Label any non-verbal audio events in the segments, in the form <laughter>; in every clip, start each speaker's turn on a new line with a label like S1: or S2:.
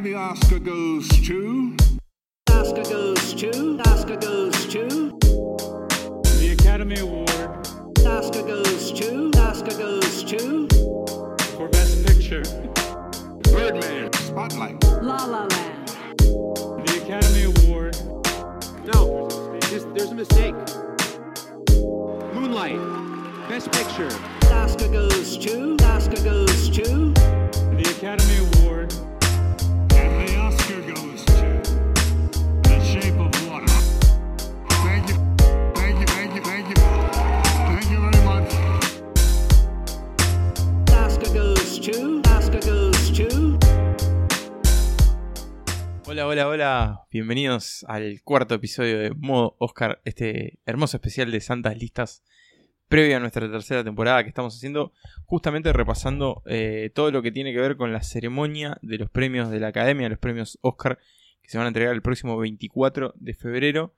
S1: And the Oscar goes to.
S2: Oscar goes to. Oscar goes to.
S3: The Academy Award
S2: Oscar goes to. Oscar goes to.
S3: for Best Picture.
S1: Birdman. Spotlight.
S2: La La Land.
S3: The Academy Award.
S4: No, there's, there's a mistake. Moonlight, Best Picture.
S2: Oscar goes to. Oscar goes to.
S3: The Academy Award.
S5: Hola, hola, hola. Bienvenidos al cuarto episodio de Modo Oscar, este hermoso especial de Santas Listas previo a nuestra tercera temporada que estamos haciendo, justamente repasando eh, todo lo que tiene que ver con la ceremonia de los premios de la Academia, los premios Oscar, que se van a entregar el próximo 24 de febrero.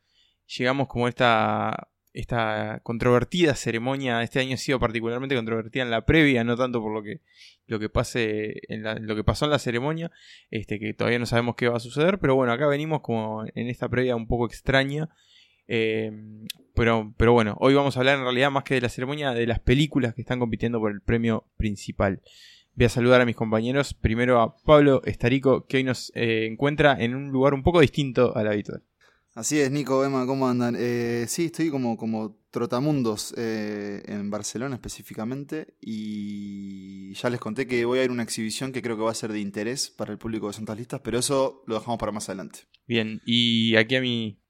S5: Llegamos como esta, esta controvertida ceremonia, este año ha sido particularmente controvertida en la previa, no tanto por lo que, lo que, pase en lo que pasó en la ceremonia, este, que todavía no sabemos qué va a suceder, pero bueno, acá venimos como en esta previa un poco extraña. eh, pero, pero bueno, hoy vamos a hablar en realidad más que de la ceremonia, de las películas que están compitiendo por el premio principal. Voy a saludar a mis compañeros. Primero a Pablo Estarico, que hoy nos eh, encuentra en un lugar un poco distinto al habitual.
S6: Así es, Nico, Emma, ¿cómo andan? Eh, sí, estoy como, como trotamundos eh, en Barcelona específicamente y ya les conté que voy a ir a una exhibición que creo que va a ser de interés para el público de Santas Listas, pero eso lo dejamos para más adelante.
S5: Bien, y aquí a mi,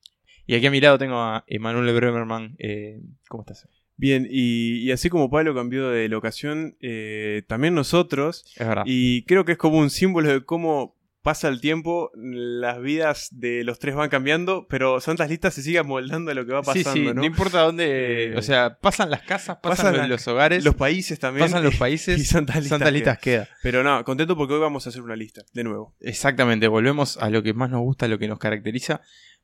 S5: y aquí a mi lado tengo a Emanuel Bremerman. Eh, ¿Cómo estás?
S7: Bien, y, y así como Pablo cambió de locación, eh, también nosotros,
S5: Es verdad.
S7: y creo que es como un símbolo de cómo pasa el tiempo, las vidas de los tres van cambiando, pero Santas Listas se sigue amoldando a lo que va
S5: sí,
S7: pasando,
S5: sí,
S7: ¿no?
S5: no importa dónde.
S7: Eh,
S5: o sea, pasan las casas, pasan,
S7: pasan
S5: los, hogares,
S7: Los países también.
S5: pasan los países <laughs>
S7: y Santas Listas,
S5: Listas queda.
S7: Pero no, contento porque hoy vamos a hacer una lista, de nuevo.
S5: Exactamente, volvemos a lo que más nos gusta, a lo que nos caracteriza,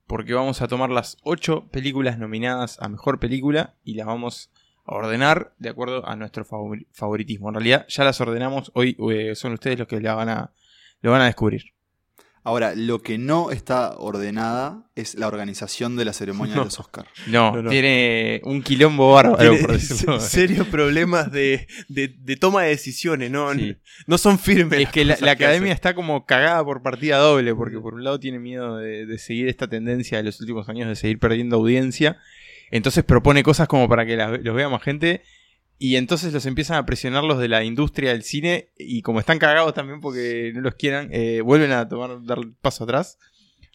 S5: porque vamos a tomar las ocho películas nominadas a mejor película y las vamos a ordenar de acuerdo a nuestro favori- favoritismo. En realidad ya las ordenamos, hoy eh, son ustedes los que la van a, lo van a descubrir.
S6: Ahora, lo que no está ordenada es la organización de la ceremonia <laughs>
S7: No.
S6: de los Oscars.
S5: No,
S7: No, no.
S5: tiene un quilombo bárbaro, por decirlo.
S7: serios problemas de, de- de toma de decisiones, ¿no?
S5: Sí.
S7: No son firmes.
S5: Es que la, academia está como cagada por partida doble, porque por un lado tiene miedo de, de seguir esta tendencia de los últimos años de seguir perdiendo audiencia, entonces propone cosas como para que las- los vea más gente, y entonces los empiezan a presionar los de la industria del cine, y como están cagados también porque no los quieran, eh, vuelven a tomar dar paso atrás.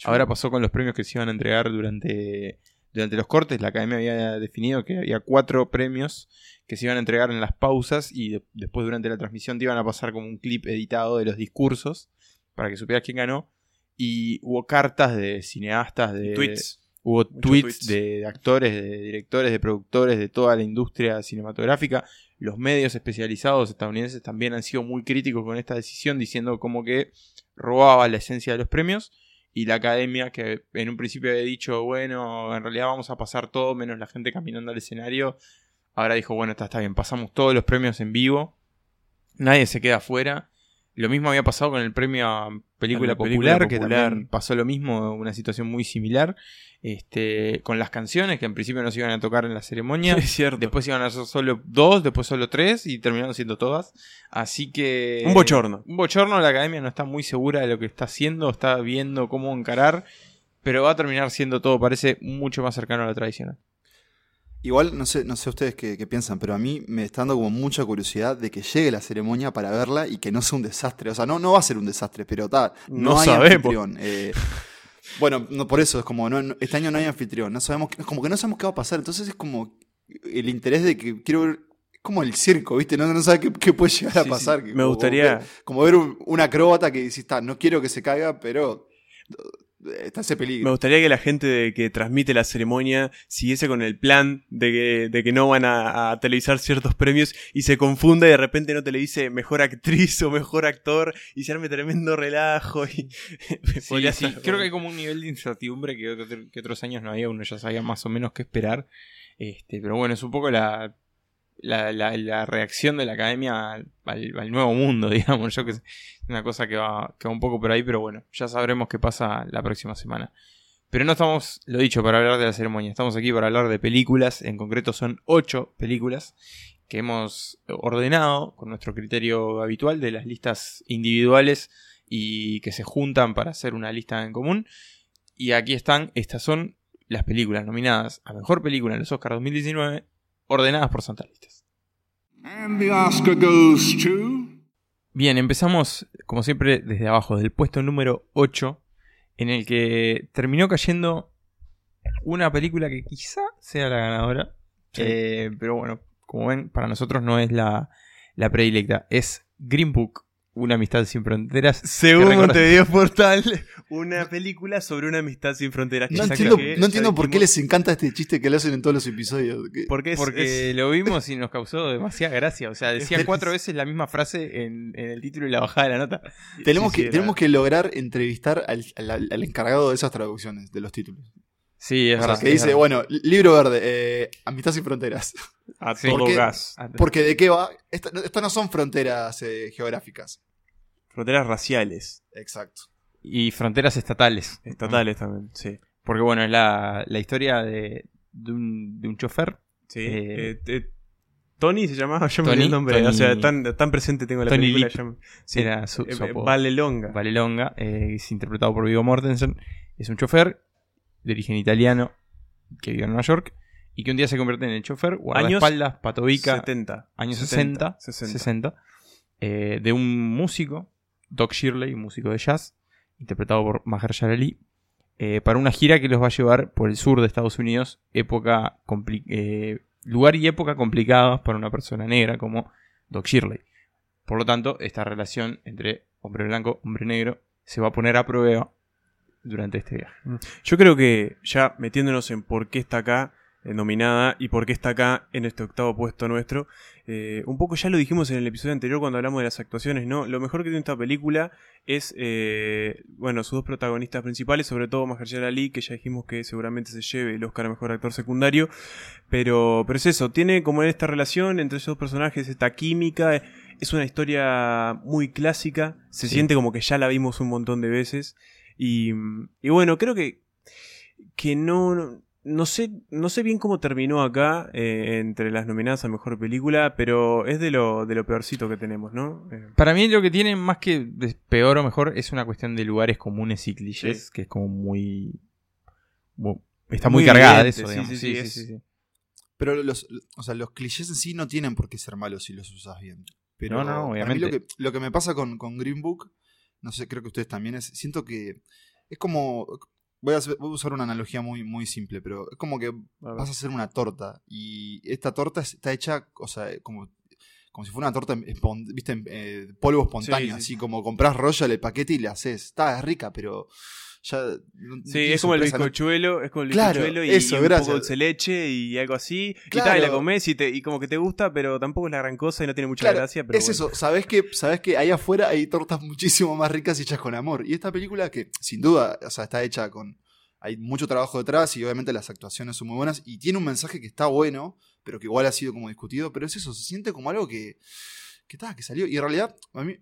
S5: Ahora pasó con los premios que se iban a entregar durante, durante los cortes. La academia había definido que había cuatro premios que se iban a entregar en las pausas y de- después durante la transmisión te iban a pasar como un clip editado de los discursos para que supieras quién ganó. Y hubo cartas de cineastas, de
S7: Tweets.
S5: Hubo tweets, de actores, de directores, de productores, de toda la industria cinematográfica. Los medios especializados estadounidenses también han sido muy críticos con esta decisión, diciendo como que robaba la esencia de los premios. Y la academia, que en un principio había dicho, bueno, en realidad vamos a pasar todo menos la gente caminando al escenario. Ahora dijo, bueno, está, está bien, pasamos todos los premios en vivo. Nadie se queda afuera. Lo mismo había pasado con el premio a película, popular, que también pasó lo mismo, una situación muy similar. Este, con las canciones que en principio no se iban a tocar en la ceremonia. <laughs>
S7: Es cierto.
S5: Después iban a ser solo dos, después solo tres y terminaron siendo todas. Así que.
S7: Un bochorno.
S5: Un bochorno, la academia no está muy segura de lo que está haciendo, está viendo cómo encarar, pero va a terminar siendo todo, parece mucho más cercano a lo tradicional.
S6: Igual, no sé, no sé ustedes qué, qué piensan, pero a mí me está dando como mucha curiosidad de que llegue la ceremonia para verla y que no sea un desastre. O sea, no, no va a ser un desastre, pero ta, no,
S7: No
S6: hay
S7: sabemos.
S6: anfitrión. Eh, <laughs> bueno, no, por eso es como, no, no- este año no hay anfitrión, no sabemos, qué- como que no sabemos qué va a pasar. Entonces es como el interés de que quiero ver, es como el circo, ¿viste? No, no sabe qué, qué puede llegar a
S7: Sí,
S6: pasar.
S7: Me
S6: como-
S7: gustaría-
S6: Como ver, como ver un, un acróbata que dice, está, no quiero que se caiga, pero está ese peligro.
S7: Me gustaría que la gente de- que transmite la ceremonia siguiese con el plan de que, de que no van a, a televisar ciertos premios y se confunda y de repente no te le dice mejor actriz o mejor actor y se arme tremendo relajo. Y <laughs>
S5: Sí, creo que hay como un nivel de incertidumbre que, otro- que otros años no había, uno ya sabía más o menos qué esperar. Este, pero bueno, es un poco la, la, reacción de la academia al, nuevo mundo, <laughs> digamos. Yo que sé, una cosa que va, que va un poco por ahí, pero bueno, ya sabremos qué pasa la próxima semana. Pero no estamos, lo dicho, para hablar de la ceremonia. Estamos aquí para hablar de películas. En concreto son ocho películas que hemos ordenado con nuestro criterio habitual de las listas individuales y que se juntan para hacer una lista en común. Y aquí están, estas son las películas nominadas a Mejor Película en los Oscars 2019, ordenadas por Santa Listas.
S1: And the Oscar goes to.
S5: Bien, empezamos como siempre desde abajo, del puesto número 8, en el que terminó cayendo una película que quizá sea la ganadora. Eh, pero bueno, como ven, para nosotros no es la, la predilecta. Es Green Book, Una amistad sin fronteras.
S7: Según Montevideo Portal, una película sobre una amistad sin fronteras.
S6: No entiendo,
S7: Que
S6: no entiendo por qué les encanta este chiste que le hacen en todos los episodios. Que-
S7: Porque es,
S5: Porque
S7: es-
S5: lo vimos y nos causó demasiada gracia. O sea, <laughs> decían cuatro veces la misma frase en, en el título y la bajada de la nota.
S6: tenemos,
S7: sí,
S6: que, tenemos que lograr entrevistar al, al- al encargado de esas traducciones, de los títulos.
S5: Sí, es
S6: O sea,
S5: verdad.
S6: que
S5: es
S6: dice,
S5: verdad.
S6: bueno, libro verde, eh, Amistad sin fronteras.
S7: a todo
S6: ¿Por qué?
S7: gas.
S6: Porque de qué va? Esta- Estas no son fronteras eh, geográficas.
S7: Fronteras raciales.
S6: Exacto.
S5: Y fronteras estatales.
S7: Estatales también, sí.
S5: Porque bueno, es la, la historia de, de, un, de un chofer.
S7: Sí.
S5: Eh,
S7: Tony se llamaba, <laughs> yo me
S5: Tony,
S7: olvidé el nombre.
S5: Tony-
S7: o sea, tan, tan presente tengo la
S5: Tony
S7: película. Me- sí.
S5: Era su, su
S7: eh,
S5: apodo.
S7: Valelonga.
S5: Valelonga, eh, es interpretado por Viggo Mortensen. Es un chofer de origen italiano que vive en Nueva York y que un día se convierte en el chofer, guardaespaldas, patobica,
S7: 70.
S5: años 60,
S7: 60.
S5: 60, eh, de un músico, Doc Shirley, un músico de jazz, interpretado por Mahershala Ali, eh, para una gira que los va a llevar por el sur de Estados Unidos, época eh, lugar y época complicadas para una persona negra como Doc Shirley. Por lo tanto, esta relación entre hombre blanco, hombre negro, se va a poner a prueba durante este viaje.
S7: Yo creo que ya metiéndonos en por qué está acá eh, nominada y por qué está acá en este octavo puesto nuestro, eh, un poco ya lo dijimos en el episodio anterior cuando hablamos de las actuaciones, ¿no? Lo mejor que tiene esta película es, eh, bueno, sus dos protagonistas principales, sobre todo Mahershala Ali, que ya dijimos que seguramente se lleve el Oscar a Mejor Actor Secundario, pero, pero es eso, tiene como esta relación entre esos dos personajes, esta química, es una historia muy clásica, se
S5: Sí.
S7: siente como que ya la vimos un montón de veces. Y, y bueno, creo que, que no, no, no sé, no sé bien cómo terminó acá eh, entre las nominadas a mejor película, pero es de lo, de lo peorcito que tenemos, ¿no? Eh,
S5: Para mí lo que tiene más que de peor o mejor es una cuestión de lugares comunes y clichés,
S7: Sí.
S5: que es como muy... mu- está muy,
S7: Muy
S5: cargada de eso,
S7: sí,
S5: digamos.
S7: sí,
S5: Sí,
S7: sí,
S5: sí,
S7: es-
S5: sí, sí.
S6: Pero los, o sea, los clichés en sí no tienen por qué ser malos si los usas bien. Pero
S5: No, no, no,
S6: para mí
S5: obviamente.
S6: lo que, lo que me pasa con, con Green Book, no sé, creo que ustedes también, es siento que es como... Voy a, hacer- voy a usar una analogía muy, muy simple, pero es como que
S7: a
S6: vas a hacer una torta y esta torta es- está hecha, o sea, como, como si fuera una torta, viste, eh, polvo espontáneo,
S7: Sí, sí,
S6: así
S7: sí.
S6: como compras Royal el paquete y le haces. Está es rica, pero ya.
S7: Sí, es como el
S6: sorpresa, ¿no?
S7: bizcochuelo, es como el
S6: Claro,
S7: bizcochuelo y, y un poco de dulce leche y algo así. Y,
S6: Claro.
S7: tal, y la comes y, te, y como que te gusta, pero tampoco es la gran cosa y no tiene mucha
S6: Claro,
S7: gracia. Pero
S6: es
S7: bueno.
S6: eso, sabes que, sabes que ahí afuera hay tortas muchísimo más ricas hechas con amor. Y esta película que sin duda, o sea, está hecha con. Hay mucho trabajo detrás y obviamente las actuaciones son muy buenas. Y tiene un mensaje que está bueno, pero que igual ha sido como discutido. Pero es eso, se siente como algo que. que, ta, que salió. Y en realidad, a mí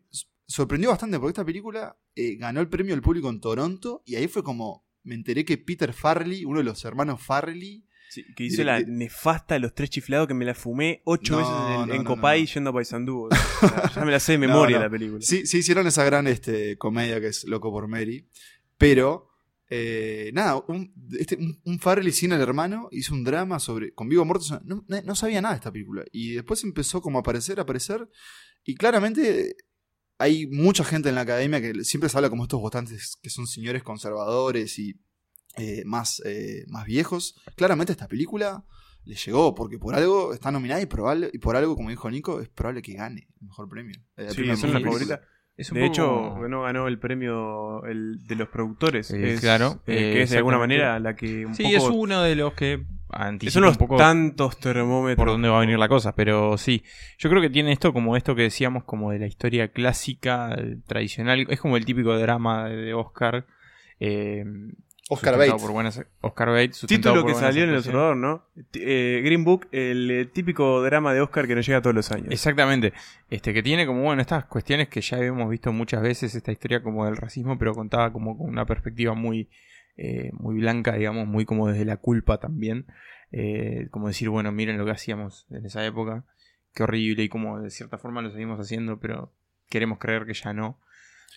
S6: sorprendió bastante porque esta película eh, ganó el premio del público en Toronto. Y ahí fue como. Me enteré que Peter Farrelly, uno de los hermanos Farrelly,
S7: Sí, que hizo
S6: de-
S7: la nefasta de los tres chiflados que me la fumé ocho
S6: No,
S7: veces en,
S6: no,
S7: en
S6: no,
S7: Copay yendo a. O sea, ya me la sé de <laughs> memoria la película.
S6: Sí, sí hicieron esa gran este, comedia que es Loco por Mary. Pero, eh, nada, un, este, un, un Farrelly sin el hermano hizo un drama sobre. con Vigo Mortensen. No, no- no sabía nada de esta película. Y después empezó como a aparecer, a aparecer. Y claramente hay mucha gente en la academia que siempre se habla como estos votantes que son señores conservadores y eh, más, eh, más viejos. Claramente esta película le llegó, porque por algo está nominada y, probable, y por algo, como dijo Nico, es probable que gane el mejor premio. Eh,
S7: Sí, es una favorita.
S5: Es un
S7: De
S5: poco-
S7: hecho, no ganó el premio el de los productores.
S5: Eh,
S7: Es,
S5: claro,
S7: eh, que es de alguna manera la que un
S5: Sí,
S7: poco.
S5: es uno de los que
S7: es uno de los tantos termómetros.
S5: por dónde va a venir la cosa, pero sí, yo creo que tiene esto como esto que decíamos, como de la historia clásica, tradicional, es como el típico drama de de Oscar, eh,
S6: Oscar Bates.
S5: por buenas- Oscar Bates.
S7: Título
S5: por
S7: que salió en el observador, ¿no? Eh, Green Book, el eh, típico drama de Oscar que nos llega todos los años.
S5: Exactamente. Este, que tiene como, bueno, estas cuestiones que ya hemos visto muchas veces, esta historia como del racismo, pero contada como con una perspectiva muy, eh, muy blanca, digamos, muy como desde la culpa también. Eh, como decir, bueno, miren lo que hacíamos en esa época, qué horrible, y como de cierta forma lo seguimos haciendo, pero queremos creer que ya no.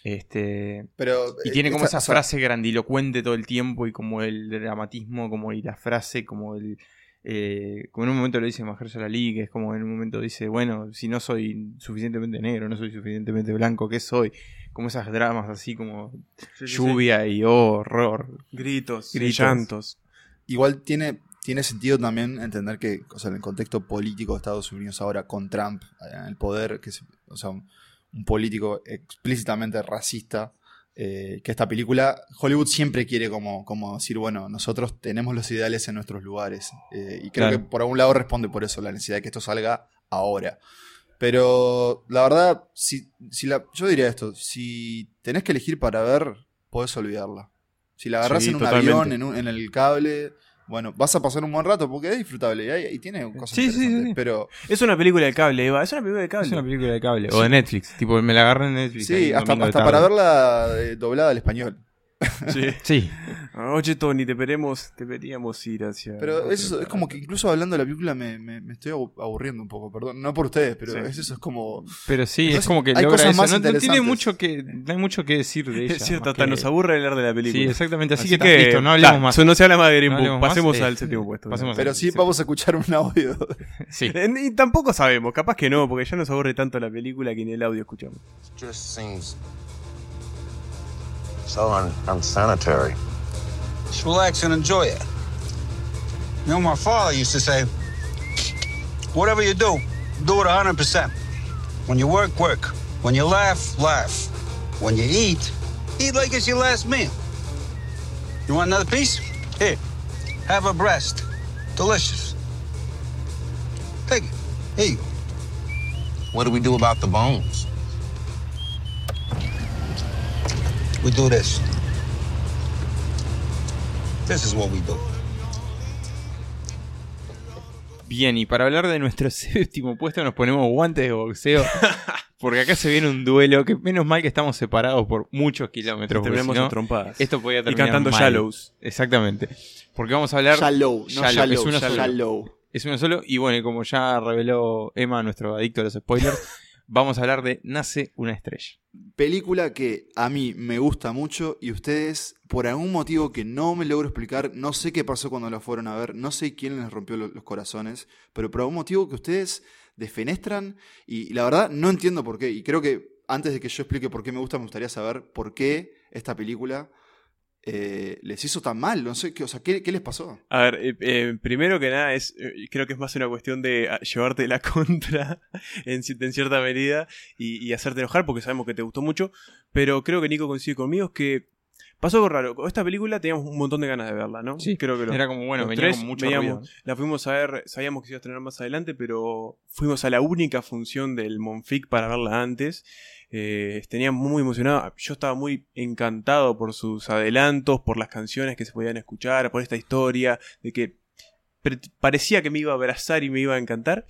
S5: Este,
S6: Pero,
S5: y
S6: eh,
S5: tiene como
S6: esta-
S5: esa
S6: o sea,
S5: frase grandilocuente todo el tiempo y como el dramatismo, como y la frase, como el... eh, como en un momento lo dice Mahershala Ali, que es como en un momento dice, bueno, si no soy suficientemente negro, no soy suficientemente blanco, ¿qué soy? Como esas dramas así como
S7: Sí, sí, sí.
S5: lluvia y oh, horror.
S7: Gritos,
S5: Gritos.
S7: llantos.
S6: Igual tiene, tiene sentido también entender que, o sea, en el contexto político de Estados Unidos ahora, con Trump eh, en el poder, que es, o sea, un, político explícitamente racista, eh, que esta película, Hollywood siempre quiere como, como decir, bueno, nosotros tenemos los ideales en nuestros lugares. eh, y creo
S5: Claro.
S6: que por algún lado responde por eso la necesidad de que esto salga ahora. Pero la verdad, si, si la, yo diría esto, si tenés que elegir para ver, podés olvidarla. Si la agarrás
S7: Sí,
S6: en un
S7: totalmente.
S6: avión, en, un- en el cable, bueno, vas a pasar un buen rato porque es disfrutable y, hay- y tiene cosas
S5: Sí, sí,
S6: interesantes.
S5: sí.
S6: Pero
S7: Es una película de cable, Eva. Es una película de cable.
S5: Es una película de cable. O de Netflix. Tipo, me la agarré en Netflix.
S6: sí, hasta, hasta para verla eh, doblada al español.
S7: Sí. <laughs>
S5: Sí.
S7: Oye, Tony, deberemos, deberíamos ir hacia.
S6: Pero eso es como que incluso hablando de la película me, me- me estoy abu- aburriendo un poco, perdón. No por ustedes, pero
S7: Sí.
S6: es eso, es como...
S5: Pero sí, es como que
S6: hay
S5: logra
S6: cosas
S5: eso.
S6: más
S5: No, no tiene mucho que, no hay mucho que decir de ella.
S7: Es cierto, hasta
S5: que-
S7: nos aburre hablar de la película.
S5: Sí, exactamente. Así,
S7: Así
S5: que, listo, no hablemos
S7: ta,
S5: más.
S7: No se habla más de Green
S5: No
S7: Book.
S5: más,
S7: Pasemos
S5: eh,
S7: al séptimo puesto.
S5: pasemos
S6: Pero
S5: al-
S6: sí
S5: sí.
S6: vamos a escuchar un audio. <laughs>
S5: Sí.
S7: Eh, Y tampoco sabemos, capaz que no, porque ya nos aburre tanto la película que ni el audio escuchamos.
S8: just seems so un- unsanitary.
S9: Just relax and enjoy it. You know, my father used to say, whatever you do, do it 100%. When you work, work. When you laugh, laugh. When you eat, eat like it's your last meal. You want another piece? Here, have a breast. Delicious. Take it. Here you go.
S8: What do we do about the bones?
S9: We do this. This is what we do.
S5: Bien, y para hablar de nuestro <laughs> séptimo puesto nos ponemos guantes de boxeo. <laughs> Porque acá se viene un duelo que menos mal que estamos separados por muchos kilómetros.
S7: Terminamos
S5: si no,
S7: en trompadas.
S5: Esto podía
S7: y
S5: terminar
S7: cantando
S5: mal.
S7: Shallows.
S5: Exactamente. Porque vamos a hablar...
S6: Shallow, no
S5: Shallow,
S6: shallow,
S5: es uno solo.
S6: shallow.
S5: Es uno solo. Y bueno, y como ya reveló Emma, nuestro adicto a los spoilers, <laughs> vamos a hablar de Nace una estrella.
S6: Película que a mí me gusta mucho y ustedes, por algún motivo que no me logro explicar, no sé qué pasó cuando la fueron a ver, no sé quién les rompió lo- los corazones, pero por algún motivo que ustedes defenestran y la verdad no entiendo por qué. Y creo que antes de que yo explique por qué me gusta, me gustaría saber por qué esta película eh, les hizo tan mal. No sé, qué, o sea, ¿qué, qué les pasó?
S7: A ver, eh, eh, primero que nada, es, eh, creo que es más una cuestión de ah, llevarte la <laughs> contra en, ci- en cierta medida y, y hacerte enojar porque sabemos que te gustó mucho. Pero creo que Nico coincide conmigo, es que pasó algo raro. Con esta película teníamos un montón de ganas de verla, ¿no?
S5: Sí,
S7: creo que lo-
S5: Era como, bueno, venía
S7: tres
S5: con mucho
S7: veíamos-
S5: ruido.
S7: La fuimos a ver, sabíamos que se iba a estrenar más adelante, pero fuimos a la única función del Monfic para verla antes. Eh, tenía muy emocionado. Yo estaba muy encantado por sus adelantos, por las canciones que se podían escuchar, por esta historia, de que parecía que me iba a abrazar y me iba a encantar.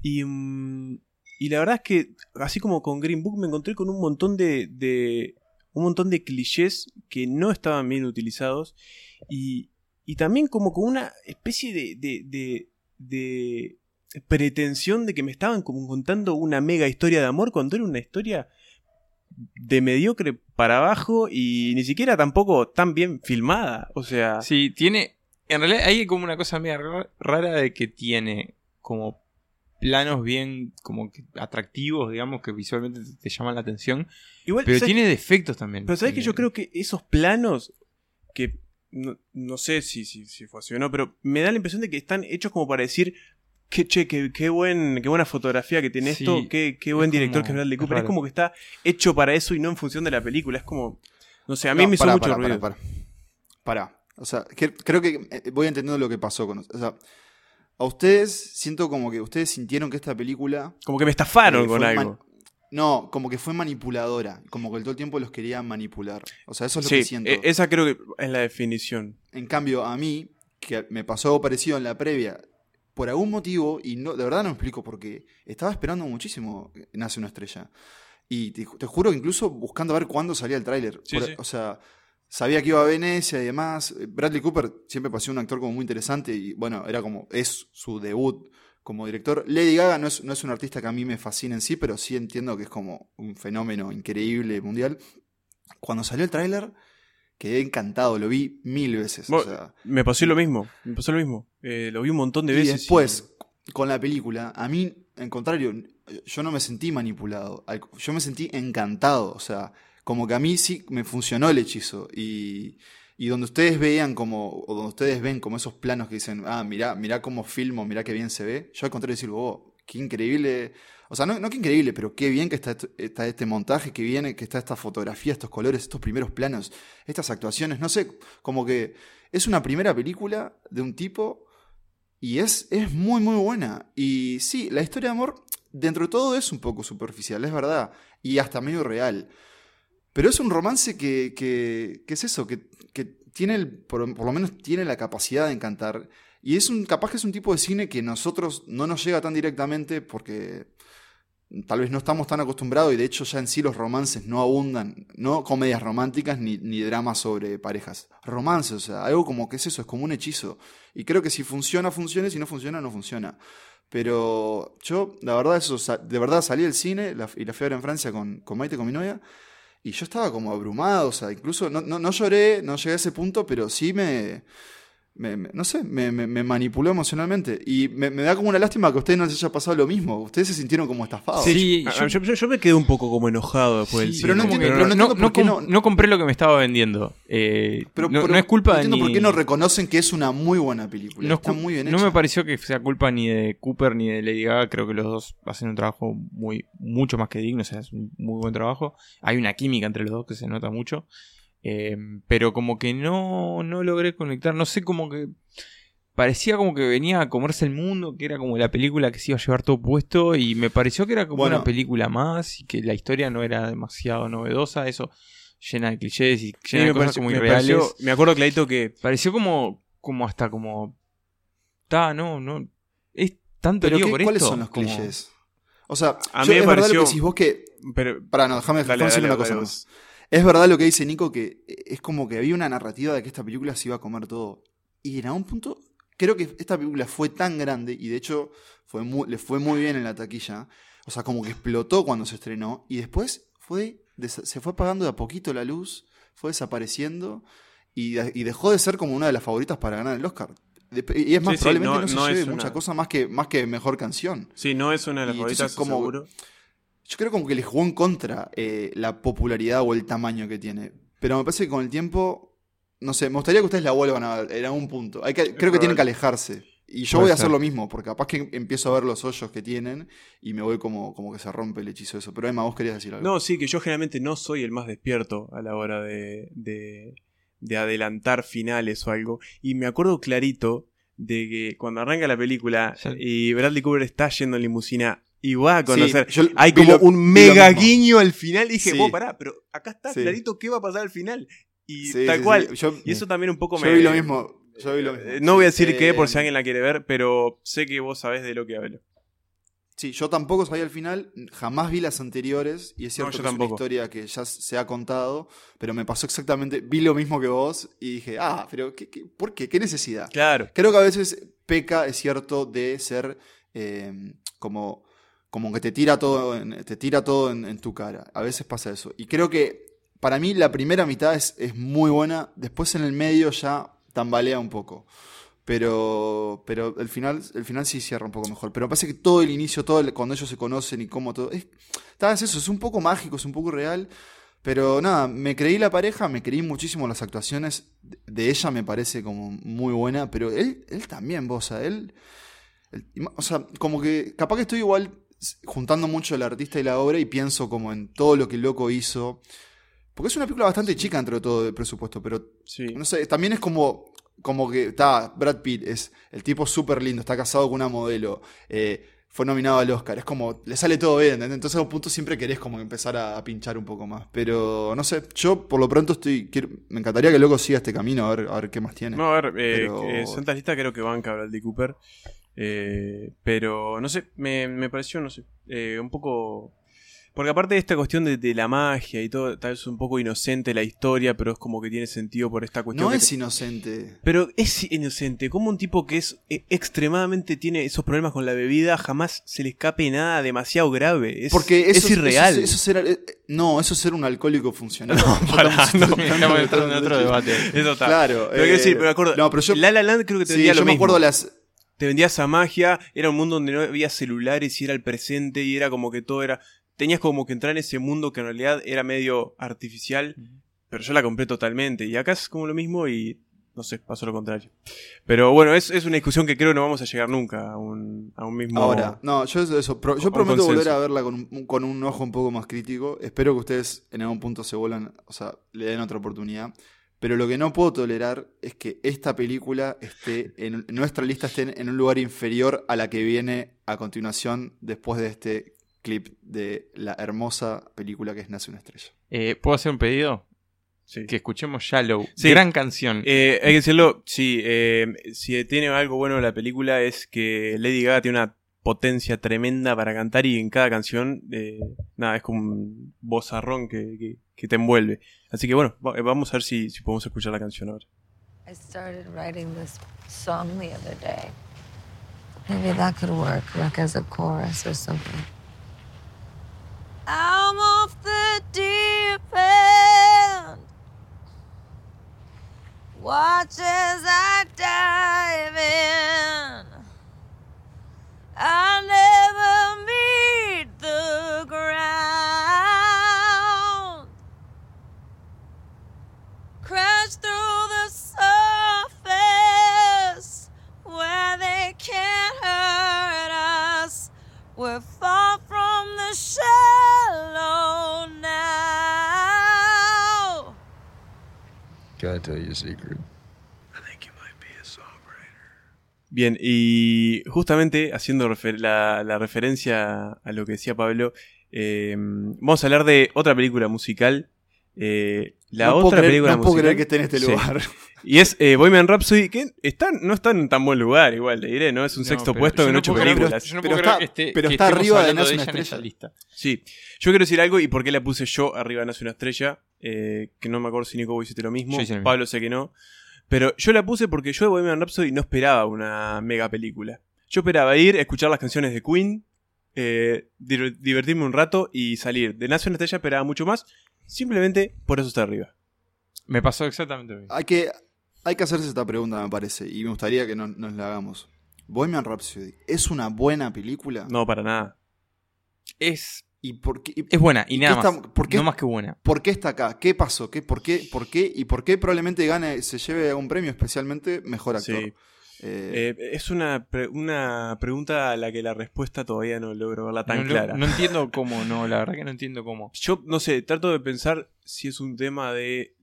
S7: Y, mm, y la verdad es que, así como con Green Book, me encontré con un montón de, de- un montón de clichés que no estaban bien utilizados. Y, y también como con una especie de, de, de, de pretensión de que me estaban como contando una mega historia de amor cuando era una historia de mediocre para abajo y ni siquiera tampoco tan bien filmada. O sea,
S5: Sí, tiene. En realidad hay como una cosa media ra- rara de que tiene como planos bien como que atractivos, digamos, que visualmente te, te llaman la atención.
S7: igual,
S5: Pero
S7: ¿sabes
S5: tiene defectos también.
S7: Pero sabes que yo creo que esos planos que no, no sé si, si, si fue así o no, pero me da la impresión de que están hechos como para decir que che, qué, qué buen, qué buena fotografía que tiene
S5: Sí,
S7: esto, qué, qué buen
S5: es
S7: director
S5: como-
S7: que es Bradley
S5: es
S7: Cooper. Es
S5: raro.
S7: como que está hecho para eso y no en función de la película. Es como. No sé, a mí
S6: No,
S7: me hizo mucho
S6: pará,
S7: ruido.
S6: Pará. O sea, que- creo que eh, voy entendiendo lo que pasó con. O sea, a ustedes siento como que ustedes sintieron que esta película.
S7: Como que me estafaron
S6: eh,
S7: con algo.
S6: No, como que fue manipuladora. Como que todo el tiempo los quería manipular. O sea, eso es lo
S7: Sí,
S6: que siento.
S7: e- esa creo que es la definición.
S6: En cambio, a mí, que me pasó algo parecido en la previa, por algún motivo, y no, de verdad no me explico por qué, estaba esperando muchísimo Nace una estrella. Y te, te juro incluso buscando a ver cuándo salía el tráiler.
S7: Sí,
S6: Por-
S7: sí.
S6: O sea, sabía que iba a Venecia y demás. Bradley Cooper siempre pareció un actor como muy interesante y bueno, era como, es su debut como director. Lady Gaga no es, no es un artista que a mí me fascina en sí, pero sí entiendo que es como un fenómeno increíble mundial. Cuando salió el tráiler, quedé encantado, lo vi mil veces. o
S7: Bueno,
S6: sea,
S7: Me pasó lo mismo. Me pasó lo mismo. Eh, lo vi un montón de
S6: y
S7: veces.
S6: después, con la película, a mí, en contrario, yo no me sentí manipulado. Yo me sentí encantado. O sea, como que a mí sí me funcionó el hechizo. Y, y donde ustedes veían como, o donde ustedes ven como esos planos que dicen, ah, mirá, mirá cómo filmo, mirá qué bien se ve. Yo al contrario decir, oh, qué increíble. O sea, no, no qué increíble, pero qué bien que está, este montaje, qué bien que está esta fotografía, estos colores, estos primeros planos, estas actuaciones. No sé, como que es una primera película de un tipo y es, es muy, muy buena. Y sí, la historia de amor, dentro de todo, es un poco superficial, es verdad. Y hasta medio real. Pero es un romance que, que, que es eso, que, que tiene por, por lo menos tiene la capacidad de encantar. Y es un, capaz que es un tipo de cine que nosotros no nos llega tan directamente porque tal vez no estamos tan acostumbrados y de hecho ya en sí los romances no abundan, no comedias románticas ni, ni dramas sobre parejas. Romances, o sea, algo como que es eso, es como un hechizo. Y creo que si funciona, funciona, si no funciona, no funciona. Pero yo, la verdad, eso, de verdad salí del cine la- y la fui en Francia con, con Maite, con mi novia, y yo estaba como abrumado, o sea, incluso no, no, no lloré, no llegué a ese punto, pero sí me, me- me- no sé, me, me- me manipuló emocionalmente. Y me, me da como una lástima que a ustedes no les haya pasado lo mismo. Ustedes se sintieron como estafados.
S5: Sí,
S7: Ah,
S5: yo-
S7: yo, yo- yo me quedé un poco como enojado después del
S6: pero no entiendo- pero no
S5: no,
S6: entiendo por qué
S5: com-
S6: no-
S5: no compré lo que me estaba vendiendo. Eh,
S6: Pero,
S5: no,
S6: pero
S5: no es culpa
S6: no entiendo
S5: ni...
S6: por qué no reconocen que es una muy buena película.
S5: no, es
S6: Está muy bien
S5: no me pareció que sea culpa ni de Cooper ni de Lady Gaga. Creo que los dos hacen un trabajo muy mucho más que digno. O sea, es un muy buen trabajo. Hay una química entre los dos que se nota mucho. Eh, pero como que no, no logré conectar. No sé, como que parecía como que venía a comerse el mundo, que era como la película que se iba a llevar todo puesto. Y me pareció que era como
S6: Bueno.
S5: una película más y que la historia no era demasiado novedosa. Eso llena de clichés y
S7: Sí,
S5: llena de
S7: me,
S5: cosas
S7: pareció-
S5: como
S7: me
S5: irreales.
S7: pareció- me acuerdo clarito que
S5: Pareció como, como hasta como. Ta, no, no. Es tanto
S6: Pero
S5: lío
S6: ¿qué-
S5: por
S6: ¿cuáles
S5: esto.
S6: son los
S5: como-
S6: clichés? O sea,
S7: A
S6: yo-
S7: mí me
S6: es verdad
S7: pareció-
S6: lo que decís vos que...
S7: pero,
S6: Pará, no, déjame
S7: dale,
S6: una cosa
S7: dale,
S6: más. Es verdad lo que dice Nico, que es como que había una narrativa de que esta película se iba a comer todo. Y en algún punto, creo que esta película fue tan grande, y de hecho fue muy- le fue muy bien en la taquilla, o sea, como que explotó cuando se estrenó, y después fue se fue apagando de a poquito la luz, fue desapareciendo, y, de- y dejó de ser como una de las favoritas para ganar el Oscar. Y es más,
S7: Sí, sí,
S6: probablemente
S7: no-
S6: no, se
S7: no
S6: lleve
S7: una-
S6: mucha cosa más que, más que mejor canción.
S7: sí, no es una de las
S6: Y
S7: favoritas,
S6: como-
S7: seguro.
S6: Yo creo como que le jugó en contra eh, la popularidad o el tamaño que tiene. Pero me parece que con el tiempo, no sé, me gustaría que ustedes la vuelvan a ver en algún punto. Hay que, creo que tienen que alejarse. Y yo voy a hacer
S5: ser.
S6: lo mismo, porque capaz que empiezo a ver los hoyos que tienen y me voy como, como que se rompe el hechizo de eso. Pero Emma, vos querías decir algo.
S7: No, sí, que yo generalmente no soy el más despierto a la hora de, de, de adelantar finales o algo. Y me acuerdo clarito de que cuando arranca la película
S5: Sí.
S7: y Bradley Cooper está yendo en limusina y va a
S6: Sí,
S7: conocer.
S6: yo
S7: hay como
S6: lo-
S7: un mega guiño al final y dije,
S6: Sí.
S7: vos pará, pero acá está
S6: Sí.
S7: clarito qué va a pasar al final. Y
S6: Sí,
S7: tal
S6: sí,
S7: cual.
S6: sí. Yo,
S7: Y eso también un poco
S6: yo
S7: me.
S6: vi lo mismo. Yo vi lo mismo.
S7: Eh, No voy a decir
S6: Sí,
S7: qué por si
S6: eh,
S7: alguien la quiere ver, pero sé que vos sabés de lo que hablo.
S6: Sí, yo tampoco sabía al final, jamás vi las anteriores y es cierto
S7: No,
S6: que es una historia que ya se ha contado, pero me pasó exactamente, vi lo mismo que vos y dije, ah, pero ¿qué, qué- por qué? ¿Qué necesidad?
S7: Claro.
S6: Creo que a veces peca, es cierto, de ser eh, como, como que te tira todo, en, te tira todo en, tu cara. A veces pasa eso. Y creo que para mí la primera mitad es, es muy buena, después en el medio ya tambalea un poco. Pero, pero el final, el final sí cierra un poco mejor. Pero me parece que todo el inicio, todo cuando ellos se conocen y cómo todo. Es, eso, es un poco mágico, es un poco real. Pero nada, me creí la pareja, me creí muchísimo las actuaciones. De- ella me parece como muy buena, pero él, él también, vos, o sea, él, O sea, como que capaz que estoy igual juntando mucho el artista y la obra y pienso como en todo lo que el loco hizo. Porque es una película bastante chica dentro de todo el presupuesto, pero
S7: Sí.
S6: no sé, también es como, como que está, Brad Pitt es el tipo súper lindo, está casado con una modelo, eh, fue nominado al Oscar. Es como, le sale todo bien, ¿entendés? Entonces a un punto siempre querés como empezar a, a pinchar un poco más. Pero no sé, yo por lo pronto estoy. quiero- me encantaría que el loco siga este camino, a ver, a ver qué más tiene.
S7: No, a ver, eh,
S6: Pero-
S7: eh, Santa Lista creo que banca Bradley Cooper. Eh, pero no sé, me, me pareció, no sé, eh, un poco. Porque aparte de esta cuestión de, de la magia y todo, tal vez un poco inocente la historia, pero es como que tiene sentido por esta cuestión.
S6: no es
S7: te-
S6: inocente.
S7: Pero es inocente, como un tipo que es eh, extremadamente tiene esos problemas con la bebida, jamás se le escape nada demasiado grave. Es,
S6: Porque eso
S7: es irreal.
S6: Eso, eso eh, no, eso es ser un alcohólico funcional.
S7: pará, no,
S5: Estamos entrando en otro debate.
S7: Eso está.
S6: Claro.
S7: Pero quiero
S6: eh,
S7: decir, me acuerdo.
S6: No, pero yo.
S7: La La Land creo que te
S6: sí,
S7: vendía
S6: yo
S7: lo
S6: me
S7: mismo.
S6: acuerdo las.
S7: Te vendía esa magia, era un mundo donde no había celulares y era el presente y era como que todo era... Tenías como que entrar en ese mundo que en realidad era medio artificial, pero yo la compré totalmente. Y acá es como lo mismo y no sé, pasó lo contrario. Pero bueno, es, es una discusión que creo que no vamos a llegar nunca a un, a un mismo...
S6: Ahora, no, yo eso, eso, pro- yo prometo volver a verla con un, con un ojo un poco más crítico. Espero que ustedes en algún punto se vuelvan, o sea, le den otra oportunidad. Pero lo que no puedo tolerar es que esta película esté en, nuestra lista esté en un lugar inferior a la que viene a continuación después de este clip de la hermosa película que es Nace una estrella.
S5: Eh, ¿Puedo hacer un pedido?
S7: Sí.
S5: Que escuchemos Shallow.
S7: Sí.
S5: Gran canción.
S7: Eh, hay que decirlo, sí, eh, si tiene algo bueno la película es que Lady Gaga tiene una potencia tremenda para cantar y en cada canción, eh, nada, es como un vozarrón que, que, que te envuelve. Así que bueno, eh, vamos a ver si, si podemos escuchar la canción ahora.
S10: I started writing this song the other day. Maybe that could work, like as a chorus or something. I'm off the deep end. Watch as I dive in. I never meet the ground. Crash through the surface where they can't hurt us. We're far from the shallow now.
S11: Can tell you a secret?
S7: Bien, y justamente haciendo refer- la, la referencia a lo que decía Pablo, eh, vamos a hablar de otra película musical. eh, la
S6: no puedo
S7: otra
S6: creer-
S7: película
S6: no puedo
S7: musical.
S6: creer que esté en este
S7: Sí.
S6: lugar. <laughs>
S7: Y es eh, Bohemian Rhapsody, que está, no está en tan buen lugar, igual, le diré, ¿no? Es un
S5: No,
S7: sexto puesto en
S5: no
S7: ocho
S5: creer-
S7: películas.
S5: yo no
S6: Pero
S5: puedo
S6: está-
S5: creer esté,
S6: pero está arriba de Nace una estrella.
S5: lista.
S7: Sí, yo quiero decir algo y por qué la puse yo arriba de Nace una estrella, eh, que no me acuerdo si Nico vos hiciste lo mismo. Pablo sé que no, pero yo la puse porque yo de Bohemian Rhapsody no esperaba una mega película. Yo esperaba ir, escuchar las canciones de Queen, eh, divertirme un rato y salir. De Nace una estrella esperaba mucho más, simplemente por eso está arriba.
S5: Me pasó exactamente lo mismo.
S6: Hay que, hay que hacerse esta pregunta, me parece, y me gustaría que no- nos la hagamos. Bohemian Rhapsody, ¿es una buena película?
S7: No, para nada.
S5: Es,
S6: ¿Y por qué,
S5: es buena y
S6: ¿Y
S5: nada
S6: qué
S5: más.
S6: está- por qué-
S5: No más que buena.
S6: ¿Por qué está acá? ¿Qué pasó? ¿Qué, por, qué, ¿Por qué? ¿Y por qué probablemente gane, se lleve algún premio, especialmente mejor actor?
S7: Sí.
S6: Eh,
S7: Eh, es una, pre- una pregunta a la que la respuesta todavía no logro verla tan
S5: no,
S7: clara.
S5: no entiendo cómo, no, la verdad que no entiendo cómo.
S7: Yo no sé, trato de pensar si es un tema de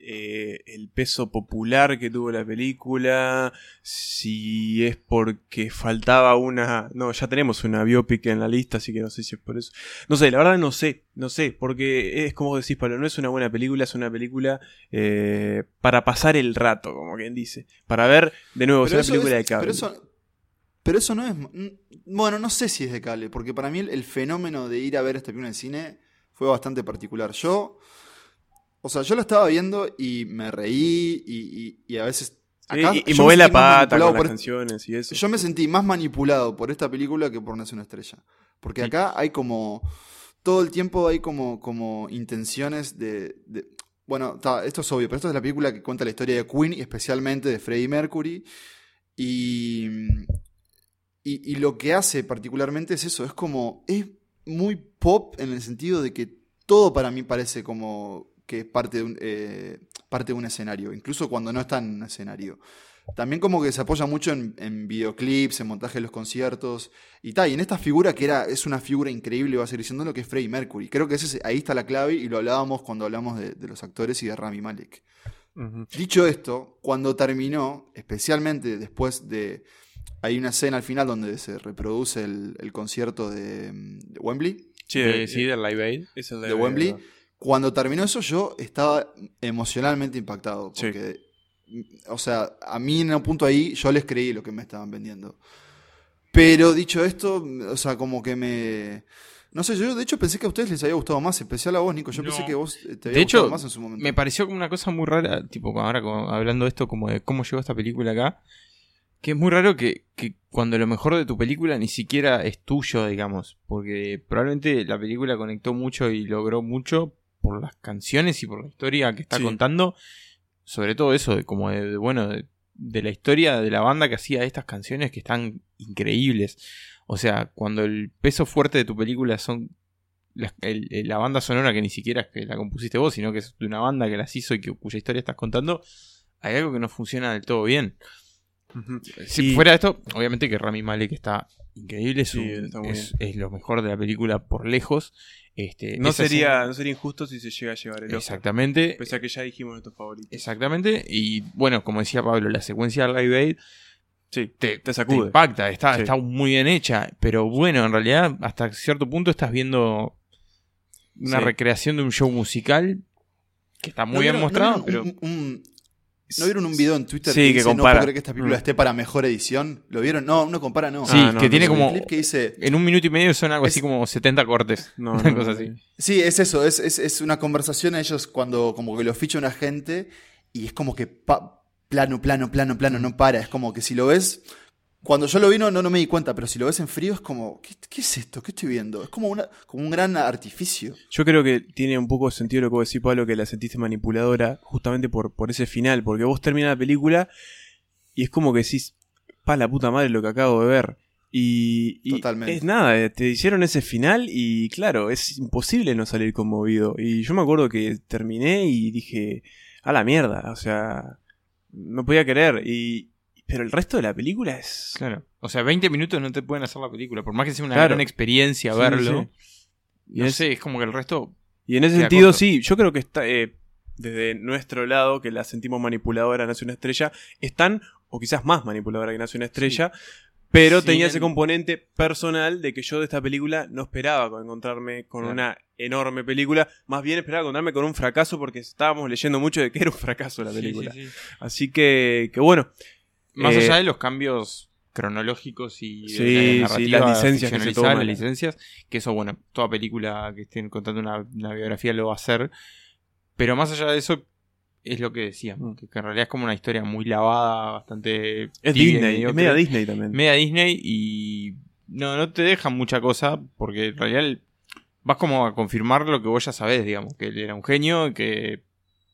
S7: eh, el peso popular que tuvo la película, si es porque faltaba una... No, ya tenemos una biopic en la lista, así que no sé si es por eso. No sé, la verdad no sé, no sé, porque es como decís, Pablo, no es una buena película, es una película eh, para pasar el rato, como quien dice, para ver de nuevo, es una película
S6: es-
S7: de cable.
S6: pero eso, pero eso no es... mm, Bueno, no sé si es de cable, porque para mí el, el fenómeno de ir a ver esta película en cine fue bastante particular. Yo... O sea, yo la estaba viendo y me reí y, y- y a veces...
S7: Sí, y y mover la pata con las canciones y eso.
S6: Yo me sentí más manipulado por esta película que por Nace una estrella. Porque acá hay como. Todo el tiempo hay como, como intenciones de. de- bueno, ta, esto es obvio, pero esto es la película que cuenta la historia de Queen y especialmente de Freddie Mercury. Y. Y, y lo que hace particularmente es eso, es como. Es muy pop en el sentido de que todo para mí parece como que es parte de un, eh, parte de un escenario, incluso cuando no está en un escenario. También como que se apoya mucho en, en videoclips, en montaje de los conciertos y tal. Y en esta figura que era, es una figura increíble, va a seguir siendo lo que es Freddie Mercury. Creo que ese, es- ahí está la clave y lo hablábamos cuando hablamos de, de los actores y de Rami Malek. Dicho esto, cuando terminó, especialmente después de hay una escena al final donde se reproduce el, el concierto de, mm, de Wembley.
S7: Sí,
S5: de, sí, del Live Aid.
S7: es el
S6: de Wembley. Cuando terminó eso, yo estaba emocionalmente impactado.
S7: Sí.
S6: Porque, mm, o sea, a mí en un punto ahí yo les creí lo que me estaban vendiendo. Pero dicho esto, o sea, como que me. No sé, yo de hecho pensé que a ustedes les había gustado más, especial a vos, Nico. Yo
S5: No.
S6: pensé que vos te había
S5: De hecho,
S6: gustado más en su momento.
S5: me pareció como una cosa muy rara, tipo, ahora como hablando de esto, como de cómo llegó esta película acá, que es muy raro que, que cuando lo mejor de tu película ni siquiera es tuyo, digamos, porque probablemente la película conectó mucho y logró mucho por las canciones y por la historia que está
S7: Sí.
S5: contando, sobre todo eso, de como de, de, bueno, de, de la historia de la banda que hacía estas canciones que están increíbles. O sea, cuando el peso fuerte de tu película son la, el- el- la banda sonora que ni siquiera es que la compusiste vos, sino que es de una banda que las hizo y que, cuya historia estás contando, hay algo que no funciona del todo bien. Si
S7: Y-
S5: fuera esto, obviamente que Rami Malek está increíble, es,
S7: Sí,
S5: un-
S7: está muy
S5: es, es lo mejor de la película por lejos. Este,
S7: No sería,
S5: escena-
S7: no sería injusto si se llega a llevar el Oscar.
S5: Exactamente.
S7: Pese a que ya dijimos nuestros favoritos.
S5: Exactamente. Y bueno, como decía Pablo, la secuencia de Live Aid
S7: Sí,
S5: te,
S7: te
S5: te
S7: sacude.
S5: impacta, está,
S7: Sí.
S5: está muy bien hecha. Pero bueno, en realidad, hasta cierto punto estás viendo una
S7: Sí.
S5: recreación de un show musical que está muy
S6: ¿No
S5: bien
S6: no
S5: mostrado,
S6: vieron
S5: pero
S6: un- un- ¿No vieron un video en Twitter
S7: Sí,
S6: que,
S7: que
S6: dice, no
S7: compara.
S6: puedo creer que esta película
S7: Mm.
S6: esté para mejor edición? ¿Lo vieron? No, no compara, no.
S5: sí,
S7: Ah, no,
S5: que
S7: no
S5: tiene
S7: sé.
S6: Un
S5: como
S6: clip que dice...
S5: en un minuto y medio son algo así como 70 cortes. <laughs>
S7: No,
S5: una
S7: no,
S5: cosa
S7: no,
S5: así.
S7: no.
S6: Sí, es eso, es, es, es una conversación a ellos cuando como que lo ficha una gente y es como que pa- plano, plano, plano, plano, no para. Es como que si lo ves, cuando yo lo vi no, no, me di cuenta, pero si lo ves en frío es como, ¿qué, qué es esto? ¿Qué estoy viendo? Es como, una, como un gran artificio.
S7: Yo creo que tiene un poco de sentido lo que vos decís, Pablo, que la sentiste manipuladora justamente por, por ese final, porque vos terminas la película y es como que decís, pa la puta madre lo que acabo de ver. Y, y
S6: Totalmente.
S7: es nada, eh, te hicieron ese final y claro, es imposible no salir conmovido. Y yo me acuerdo que terminé y dije, a la mierda, o sea, no podía creer. Y, pero el resto de la película es...
S5: Claro. O sea, 20 minutos no te pueden hacer la película. Por más que sea una
S7: Claro.
S5: gran experiencia
S7: Sí,
S5: verlo.
S7: Y
S5: No
S7: es-
S5: sé, es como que el resto.
S7: Y en ese sentido,
S5: corto.
S7: sí, yo creo que está eh, desde nuestro lado, que la sentimos manipuladora, nace una estrella, están, o quizás más manipuladora que nace una estrella, pero
S5: Sí,
S7: tenía
S5: en-
S7: ese componente personal de que yo de esta película no esperaba con- encontrarme con
S5: Claro.
S7: una enorme película, más bien esperaba encontrarme con un fracaso porque estábamos leyendo mucho de que era un fracaso la película.
S5: sí, sí.
S7: Así que, que bueno.
S5: Más
S7: Eh,
S5: allá de los cambios cronológicos y
S7: Sí,
S5: la
S7: sí,
S5: narrativa
S7: las licencias que se toman.
S5: las licencias, que eso, bueno, toda película que estén contando una, una biografía lo va a hacer. Pero más allá de eso, es lo que decía,
S7: Mm.
S5: que, que en realidad es como una historia muy lavada, bastante.
S7: Es
S5: tibia
S7: Disney, es media Disney también.
S5: media Disney y no, no te dejan mucha cosa porque en realidad vas como a confirmar lo que vos ya sabés, digamos, que él era un genio, que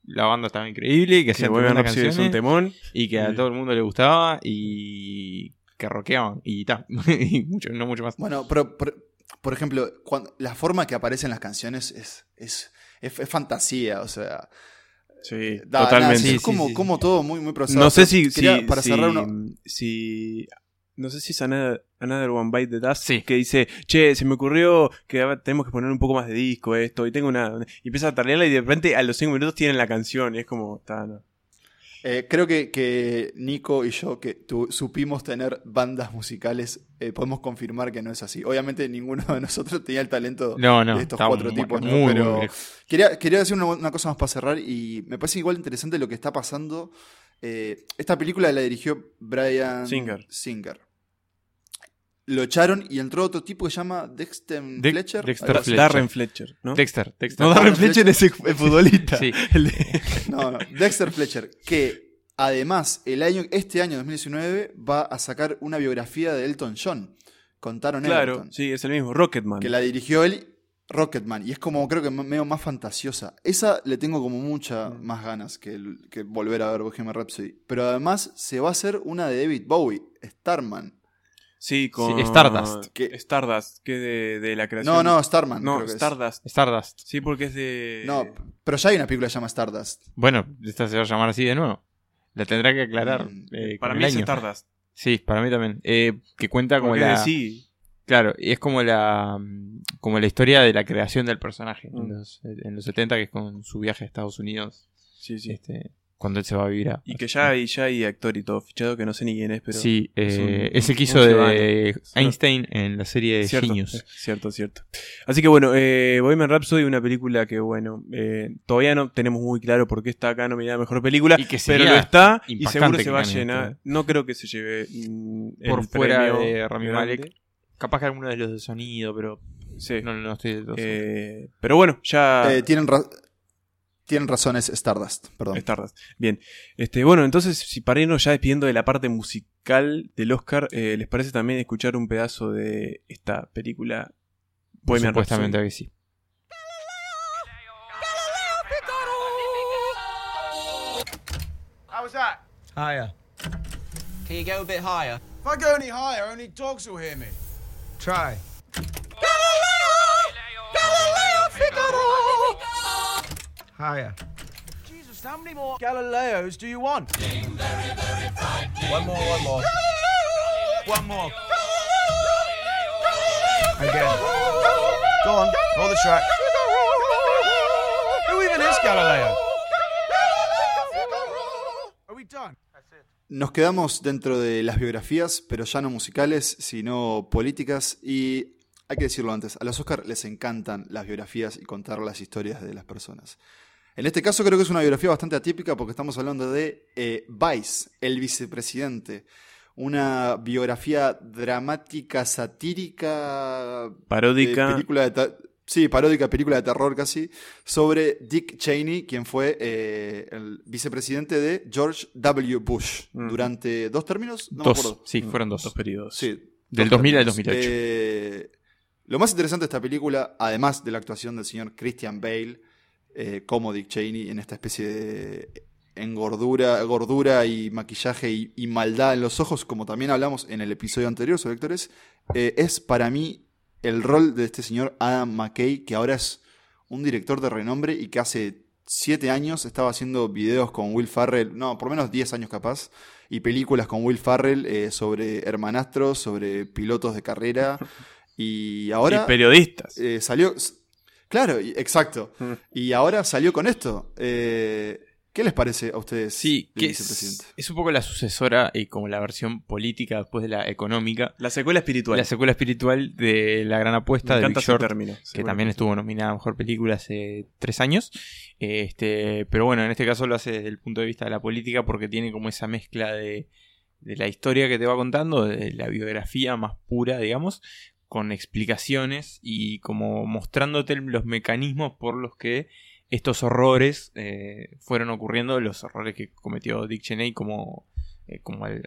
S5: la banda estaba increíble y que
S7: que
S5: hacían
S7: Bohemian
S5: tremendas
S7: Rhapsody es un
S5: canciones
S7: temón.
S5: y que a
S7: Sí.
S5: todo el mundo le gustaba y que rockeaban y ta, <laughs> y mucho, no mucho más.
S6: Bueno, pero, por, por ejemplo, cuando, la forma que aparecen las canciones es, es, es, es fantasía, o sea...
S7: Sí,
S6: da-
S7: totalmente.
S6: nada, es
S5: sí,
S6: como,
S5: sí.
S6: como todo muy, muy procesado.
S7: No sé si,
S6: quería,
S7: si,
S6: para
S7: si-
S6: cerrar uno,
S7: si- no sé si es Another, Another One Bite the Dust
S5: Sí.
S7: que dice, che, se me ocurrió que ahora tenemos que poner un poco más de disco esto y tengo una y empieza a tardearla y de repente a los 5 minutos tienen la canción y es como, está, no.
S6: Eh, creo que, que Nico y yo, que tu- supimos tener bandas musicales, eh, podemos confirmar que no es así. Obviamente ninguno de nosotros tenía el talento
S5: No, no,
S6: de estos cuatro
S5: muy-
S6: tipos, ¿no?
S5: muy, muy
S6: Pero
S5: lejos.
S6: quería, quería decir una, una cosa más para cerrar y me parece igual interesante lo que está pasando. Eh, esta película la dirigió Brian
S7: Singer.
S6: Singer. Lo echaron y entró otro tipo que se llama Dexter
S5: De-
S6: Fletcher.
S5: Dexter Fletcher.
S7: Darren Fletcher, ¿no?
S5: Dexter, Dexter.
S7: No, Darren Fletcher es el, <laughs> futbolista.
S5: Sí.
S7: El de- <laughs>
S6: No, no, Dexter Fletcher, que además el año, este año 2019 va a sacar una biografía de Elton John. Contaron
S7: claro,
S6: Elton,
S7: sí, es el mismo, Rocketman.
S6: que la dirigió él, Rocketman, y es como creo que medio más fantasiosa. Esa le tengo como muchas
S7: Mm.
S6: más ganas que, el- que volver a ver Bohemian Rhapsody. Pero además se va a hacer una de David Bowie, Starman.
S7: Sí, con
S5: Stardust.
S6: Que-
S7: Stardust, que de, de la creación.
S6: No, no, Starman.
S7: No,
S6: creo que es.
S7: Stardust.
S5: Stardust.
S7: Sí, porque es de
S6: No, pero ya hay una película que se llama Stardust.
S5: Bueno, esta se va a llamar así de nuevo. La tendrá que aclarar.
S6: Mm,
S5: eh,
S7: para mí es
S5: año.
S7: Stardust.
S5: Sí, para mí también. Eh, que cuenta como
S7: Porque
S5: la.
S7: sí,
S5: Claro, y es como la mm, como la historia de la creación del personaje en,
S7: Mm.
S5: los, en los 70, que es con su viaje a Estados Unidos.
S7: sí, sí.
S5: Este, cuando él se va a vivir a...
S7: Y que ya hay, ya hay actor y todo fichado que no sé ni quién es, pero.
S5: sí,
S7: es un-
S5: eh, es el que hizo de. Einstein en la serie de
S7: Cierto,
S5: Genius.
S7: eh, Cierto, cierto. Así que bueno, eh, Bohemian Rhapsody, una película que, bueno, eh, todavía no tenemos muy claro por qué está acá nominada a mejor película,
S5: Y que
S7: pero lo está y seguro se va a llenar.
S5: esto.
S7: No creo que se lleve mm, el
S5: Por fuera
S7: premio
S5: de Rami
S7: grande.
S5: Malek. Capaz que alguno de los de sonido, pero
S7: Sí.
S5: no, no estoy del todo.
S7: Eh, pero bueno, ya.
S6: Eh, tienen, ra- tienen razones Stardust, perdón.
S7: Stardust. Bien. Este, bueno, entonces, si para irnos ya despidiendo de la parte musical del Oscar, eh, ¿les parece también escuchar un pedazo de esta película? Bohemian
S5: Supuestamente
S7: Rhapsody?
S5: que sí.
S12: How was that?
S13: Higher. Can you go a bit higher?
S12: If I go any higher, only dogs will hear me.
S13: Try. Higher.
S12: Jesus, how many more Galileos do you want?
S13: One more, one more.
S12: One more.
S13: Again.
S12: Go on, roll the track. Who even is Galileo? Are we done?
S6: Nos quedamos dentro de las biografías, pero ya no musicales, sino políticas. Y hay que decirlo antes, a los Oscar les encantan las biografías y contar las historias de las personas. En este caso creo que es una biografía bastante atípica porque estamos hablando de eh, Vice, el vicepresidente. Una biografía dramática, satírica,
S7: Paródica.
S6: de película de sí, paródica, película de terror casi, sobre Dick Cheney, quien fue eh, el vicepresidente de George W. Bush
S7: Ujú.
S6: durante dos términos. No me
S5: dos,
S6: acuerdo.
S5: sí, fueron dos.
S7: Dos periodos.
S6: Sí,
S5: Del
S6: dos
S5: 2000 al
S6: términos.
S5: 2008.
S6: Eh, lo más interesante de esta película, además de la actuación del señor Christian Bale eh, como Dick Cheney en esta especie de engordura, gordura y maquillaje y, y maldad en los ojos, como también hablamos en el episodio anterior sobre actores, eh, es para mí el rol de este señor Adam McKay, que ahora es un director de renombre y que hace siete años estaba haciendo videos con Will Farrell, no, por menos 10 años capaz, y películas con Will Farrell eh, sobre hermanastros, sobre pilotos de carrera, y ahora...
S7: Y periodistas.
S6: eh, salió... Claro, y- exacto.
S7: Mm.
S6: Y ahora salió con esto. Eh, ¿Qué les parece a ustedes?
S5: Sí, que
S6: vicepresidente?
S5: es, es un poco la sucesora y como la versión política después de la económica.
S7: La secuela espiritual.
S5: La secuela espiritual de La Gran Apuesta
S7: Me
S5: de Big Short,
S7: término,
S5: que también estuvo nominada a Mejor Película hace tres años. Este, pero bueno, en este caso lo hace desde el punto de vista de la política porque tiene como esa mezcla de, de la historia que te va contando, de la biografía más pura, digamos, con explicaciones y como mostrándote los mecanismos por los que estos horrores eh, fueron ocurriendo, los horrores que cometió Dick Cheney como, eh, como al-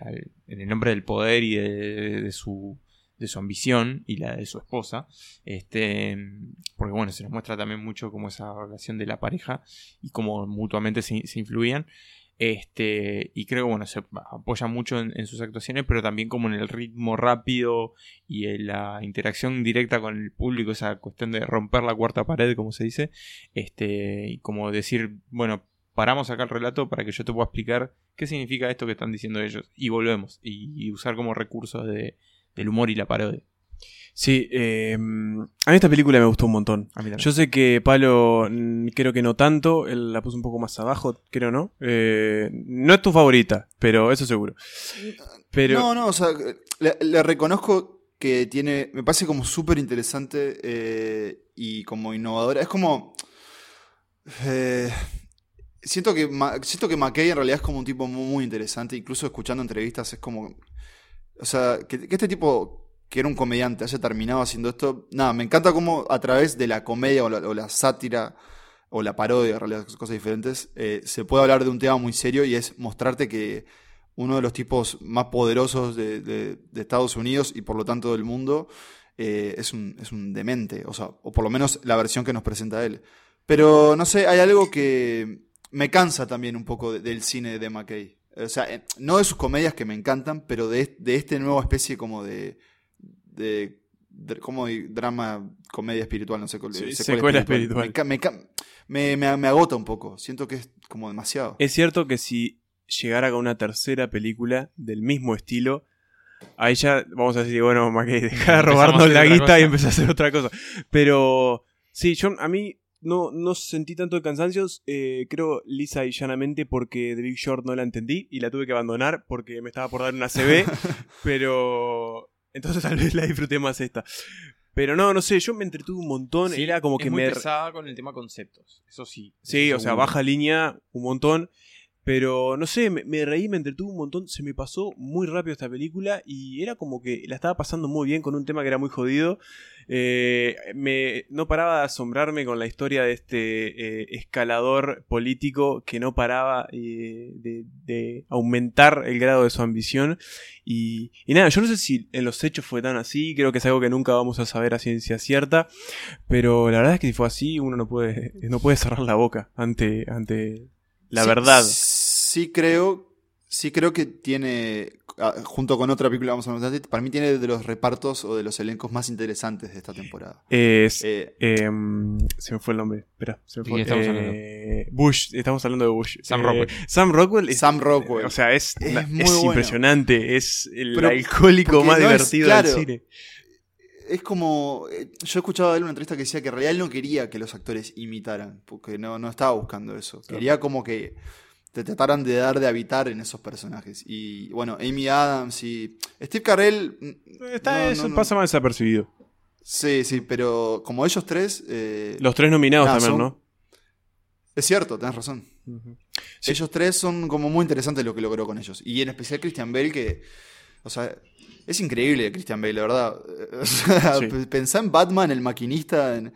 S5: en el nombre del poder y de, de su de su ambición y la de su esposa este porque bueno se nos muestra también mucho como esa relación de la pareja y cómo mutuamente se, se influían este y creo que bueno se apoya mucho en, sus actuaciones pero también como en el ritmo rápido y en la interacción directa con el público esa cuestión de romper la cuarta pared como se dice este y como decir bueno paramos acá el relato para que yo te pueda explicar qué significa esto que están diciendo ellos y volvemos y, y usar como recursos de, del humor y la parodia
S7: Sí, eh, a mí esta película me gustó un montón.
S5: A mí también.
S7: Yo sé que Palo mm, creo que no tanto, él la puso un poco más abajo, creo, ¿no? Eh, no es tu favorita, pero eso seguro. Pero
S6: No, no, o sea, le, le reconozco que tiene, me parece como súper interesante eh, y como innovadora. Es como... eh, siento, que, siento que McKay en realidad es como un tipo muy, muy interesante, incluso escuchando entrevistas es como... O sea, que, que este tipo, que era un comediante, haya terminado haciendo esto, nada, me encanta cómo a través de la comedia o la, sátira o la parodia, en realidad cosas diferentes, eh, se puede hablar de un tema muy serio y es mostrarte que uno de los tipos más poderosos de, Estados Unidos y por lo tanto del mundo eh, es, un, es un demente, o sea, o por lo menos la versión que nos presenta él. Pero no sé, hay algo que me cansa también un poco de- del cine de McKay. O sea, eh, no de sus comedias que me encantan, pero de, de este nuevo especie como de. De, de- como drama, comedia espiritual, no sé cuál
S7: Sí, secuela espiritual.
S6: Me, ca- me me- me- me agota un poco. Siento que es como demasiado.
S7: es cierto que si llegara con una tercera película del mismo estilo, ahí ya vamos a decir, bueno, McKay, deja de robarnos la guita
S5: cosa.
S7: y empezar a hacer otra cosa. Pero sí, yo a mí no, no sentí tanto de cansancios, eh, creo lisa y llanamente porque The Big Short no la entendí y la tuve que abandonar porque me estaba por dar una CB, <laughs> pero entonces <laughs> tal vez la disfruté más esta. Pero no, no sé, yo me entretuve un montón,
S5: Sí,
S7: era como
S5: es
S7: que
S5: muy
S7: me...
S5: pesada con el tema conceptos. Eso sí.
S7: Sí, o sea, baja línea un montón. Pero no sé, me, me reí, me entretuve un montón. Se me pasó muy rápido esta película y era como que la estaba pasando muy bien con un tema que era muy jodido. Eh, me, no paraba de asombrarme con la historia de este eh, escalador político que no paraba eh, de, de aumentar el grado de su ambición. Y, y nada, yo no sé si en los hechos fue tan así, creo que es algo que nunca vamos a saber a ciencia cierta. Pero la verdad es que si fue así, uno no puede, no puede cerrar la boca ante, ante la
S6: Sí,
S7: verdad.
S6: Sí creo, sí creo que tiene, ah, junto con otra película que vamos a hablar, para mí tiene de los repartos o de los elencos más interesantes de esta temporada.
S7: Es,
S6: Eh,
S7: em, se me fue el nombre. Espera, se me
S5: ¿De
S7: fue.
S5: estamos
S7: Eh,
S5: hablando?
S7: Bush, estamos hablando de Bush.
S5: Sam
S7: Eh,
S5: Rockwell.
S7: Sam Rockwell. es-
S6: Sam Rockwell.
S7: O sea, es,
S6: Es
S7: la-
S6: muy
S7: es
S6: bueno.
S7: impresionante. Es el
S6: Pero-
S7: alcohólico más
S6: no es-
S7: divertido
S6: claro,
S7: del cine.
S6: Es como. eh, Yo escuchaba de él una entrevista que decía que en realidad él no quería que los actores imitaran, porque no, no estaba buscando eso. Quería como que te trataran de dar de habitar en esos personajes. Y bueno, Amy Adams y. Steve Carell. mm,
S7: Está,
S6: no,
S7: eso
S6: no,
S7: pasa más desapercibido.
S6: Sí, sí, pero como ellos tres. eh,
S7: Los tres nominados
S6: nada,
S7: también,
S6: son-
S7: ¿no?
S6: Es cierto, tenés razón. Ellos tres son como muy interesantes lo que logró con ellos. Y en especial Christian Bale, que. O sea, es increíble Christian Bale, la verdad. <laughs> O sea,
S7: Sí. <laughs>
S6: pensá en Batman, el maquinista. En...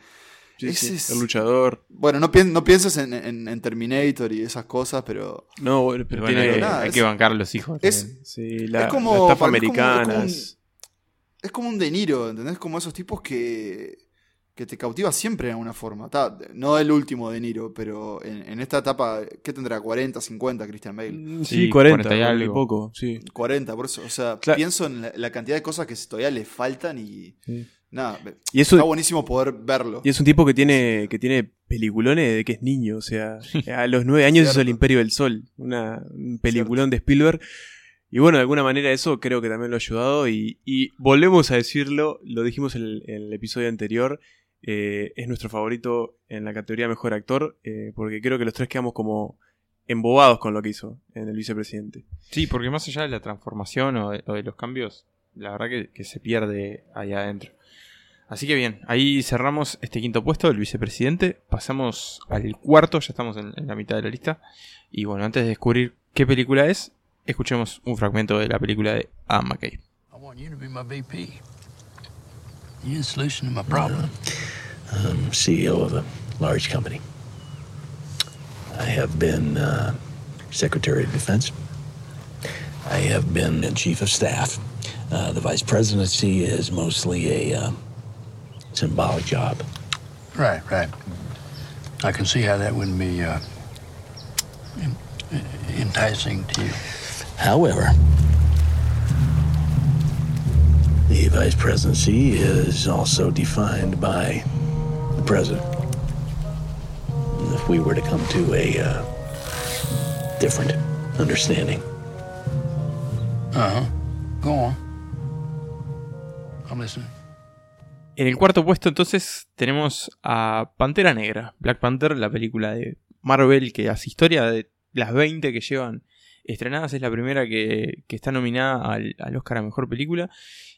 S7: Sí,
S6: ese
S7: sí,
S6: es-
S7: El luchador.
S6: Bueno, no, pien- no pienses en, en- en Terminator y esas cosas, pero.
S7: No, bueno, pero
S5: Pero bueno,
S7: tiene.
S5: hay,
S6: nada,
S5: hay
S6: es-
S5: que bancar a los hijos.
S6: es-
S5: también.
S7: sí, la,
S6: es como-
S7: la estafa
S6: para mí es como- es como
S7: americana.
S6: un-
S7: es-
S6: como un De Niro, ¿entendés? Como esos tipos que. que te cautiva siempre de alguna forma. Ta, no el último De Niro, pero en, en esta etapa, ¿qué tendrá? 40, 50 Christian Bale.
S7: Sí,
S5: Sí,
S7: 40,
S5: 40 y
S7: 40 y
S5: algo.
S7: poco, sí.
S6: 40, por eso. O sea,
S7: Claro.
S6: pienso en la, la cantidad de cosas que todavía le faltan y. Nada,
S7: Y eso-
S6: está buenísimo poder verlo.
S7: Y es un tipo que tiene, que tiene peliculones de que es niño, o sea, <laughs> a los nueve años hizo
S6: Cierto.
S7: El Imperio del Sol, una, un peliculón de Spielberg. Y bueno, de alguna manera eso creo que también lo ha ayudado. Y, y volvemos a decirlo, lo dijimos en el, en el episodio anterior, eh, es nuestro favorito en la categoría Mejor Actor, eh, porque creo que los tres quedamos como embobados con lo que hizo en el vicepresidente.
S5: Sí, porque más allá de la transformación o de, o de los cambios, la verdad que, que se pierde ahí adentro. Así que bien, ahí cerramos este quinto puesto del vicepresidente. Pasamos al cuarto, ya estamos en, en la mitad de la lista. Y bueno, antes de descubrir qué película es, escuchemos un fragmento de la película de Adam McKay.
S14: I want you to be my VP. You're the solution to my problem.
S15: I'm CEO of a large company. I have been uh, Secretary of Defense. I have been Chief of Staff. Uh, the Vice Presidency is mostly a uh, symbolic job.
S14: Right, right. I can see how that wouldn't be uh, enticing to you.
S15: However, the Vice Presidency is also defined by the President. If we were to come to a uh, different understanding,
S14: Uh huh. Go on. I'm listening.
S5: En el cuarto puesto entonces tenemos a Pantera Negra, Black Panther, la película de Marvel que hace historia de las 20 que llevan estrenadas, es la primera que, está nominada al, Oscar a Mejor Película,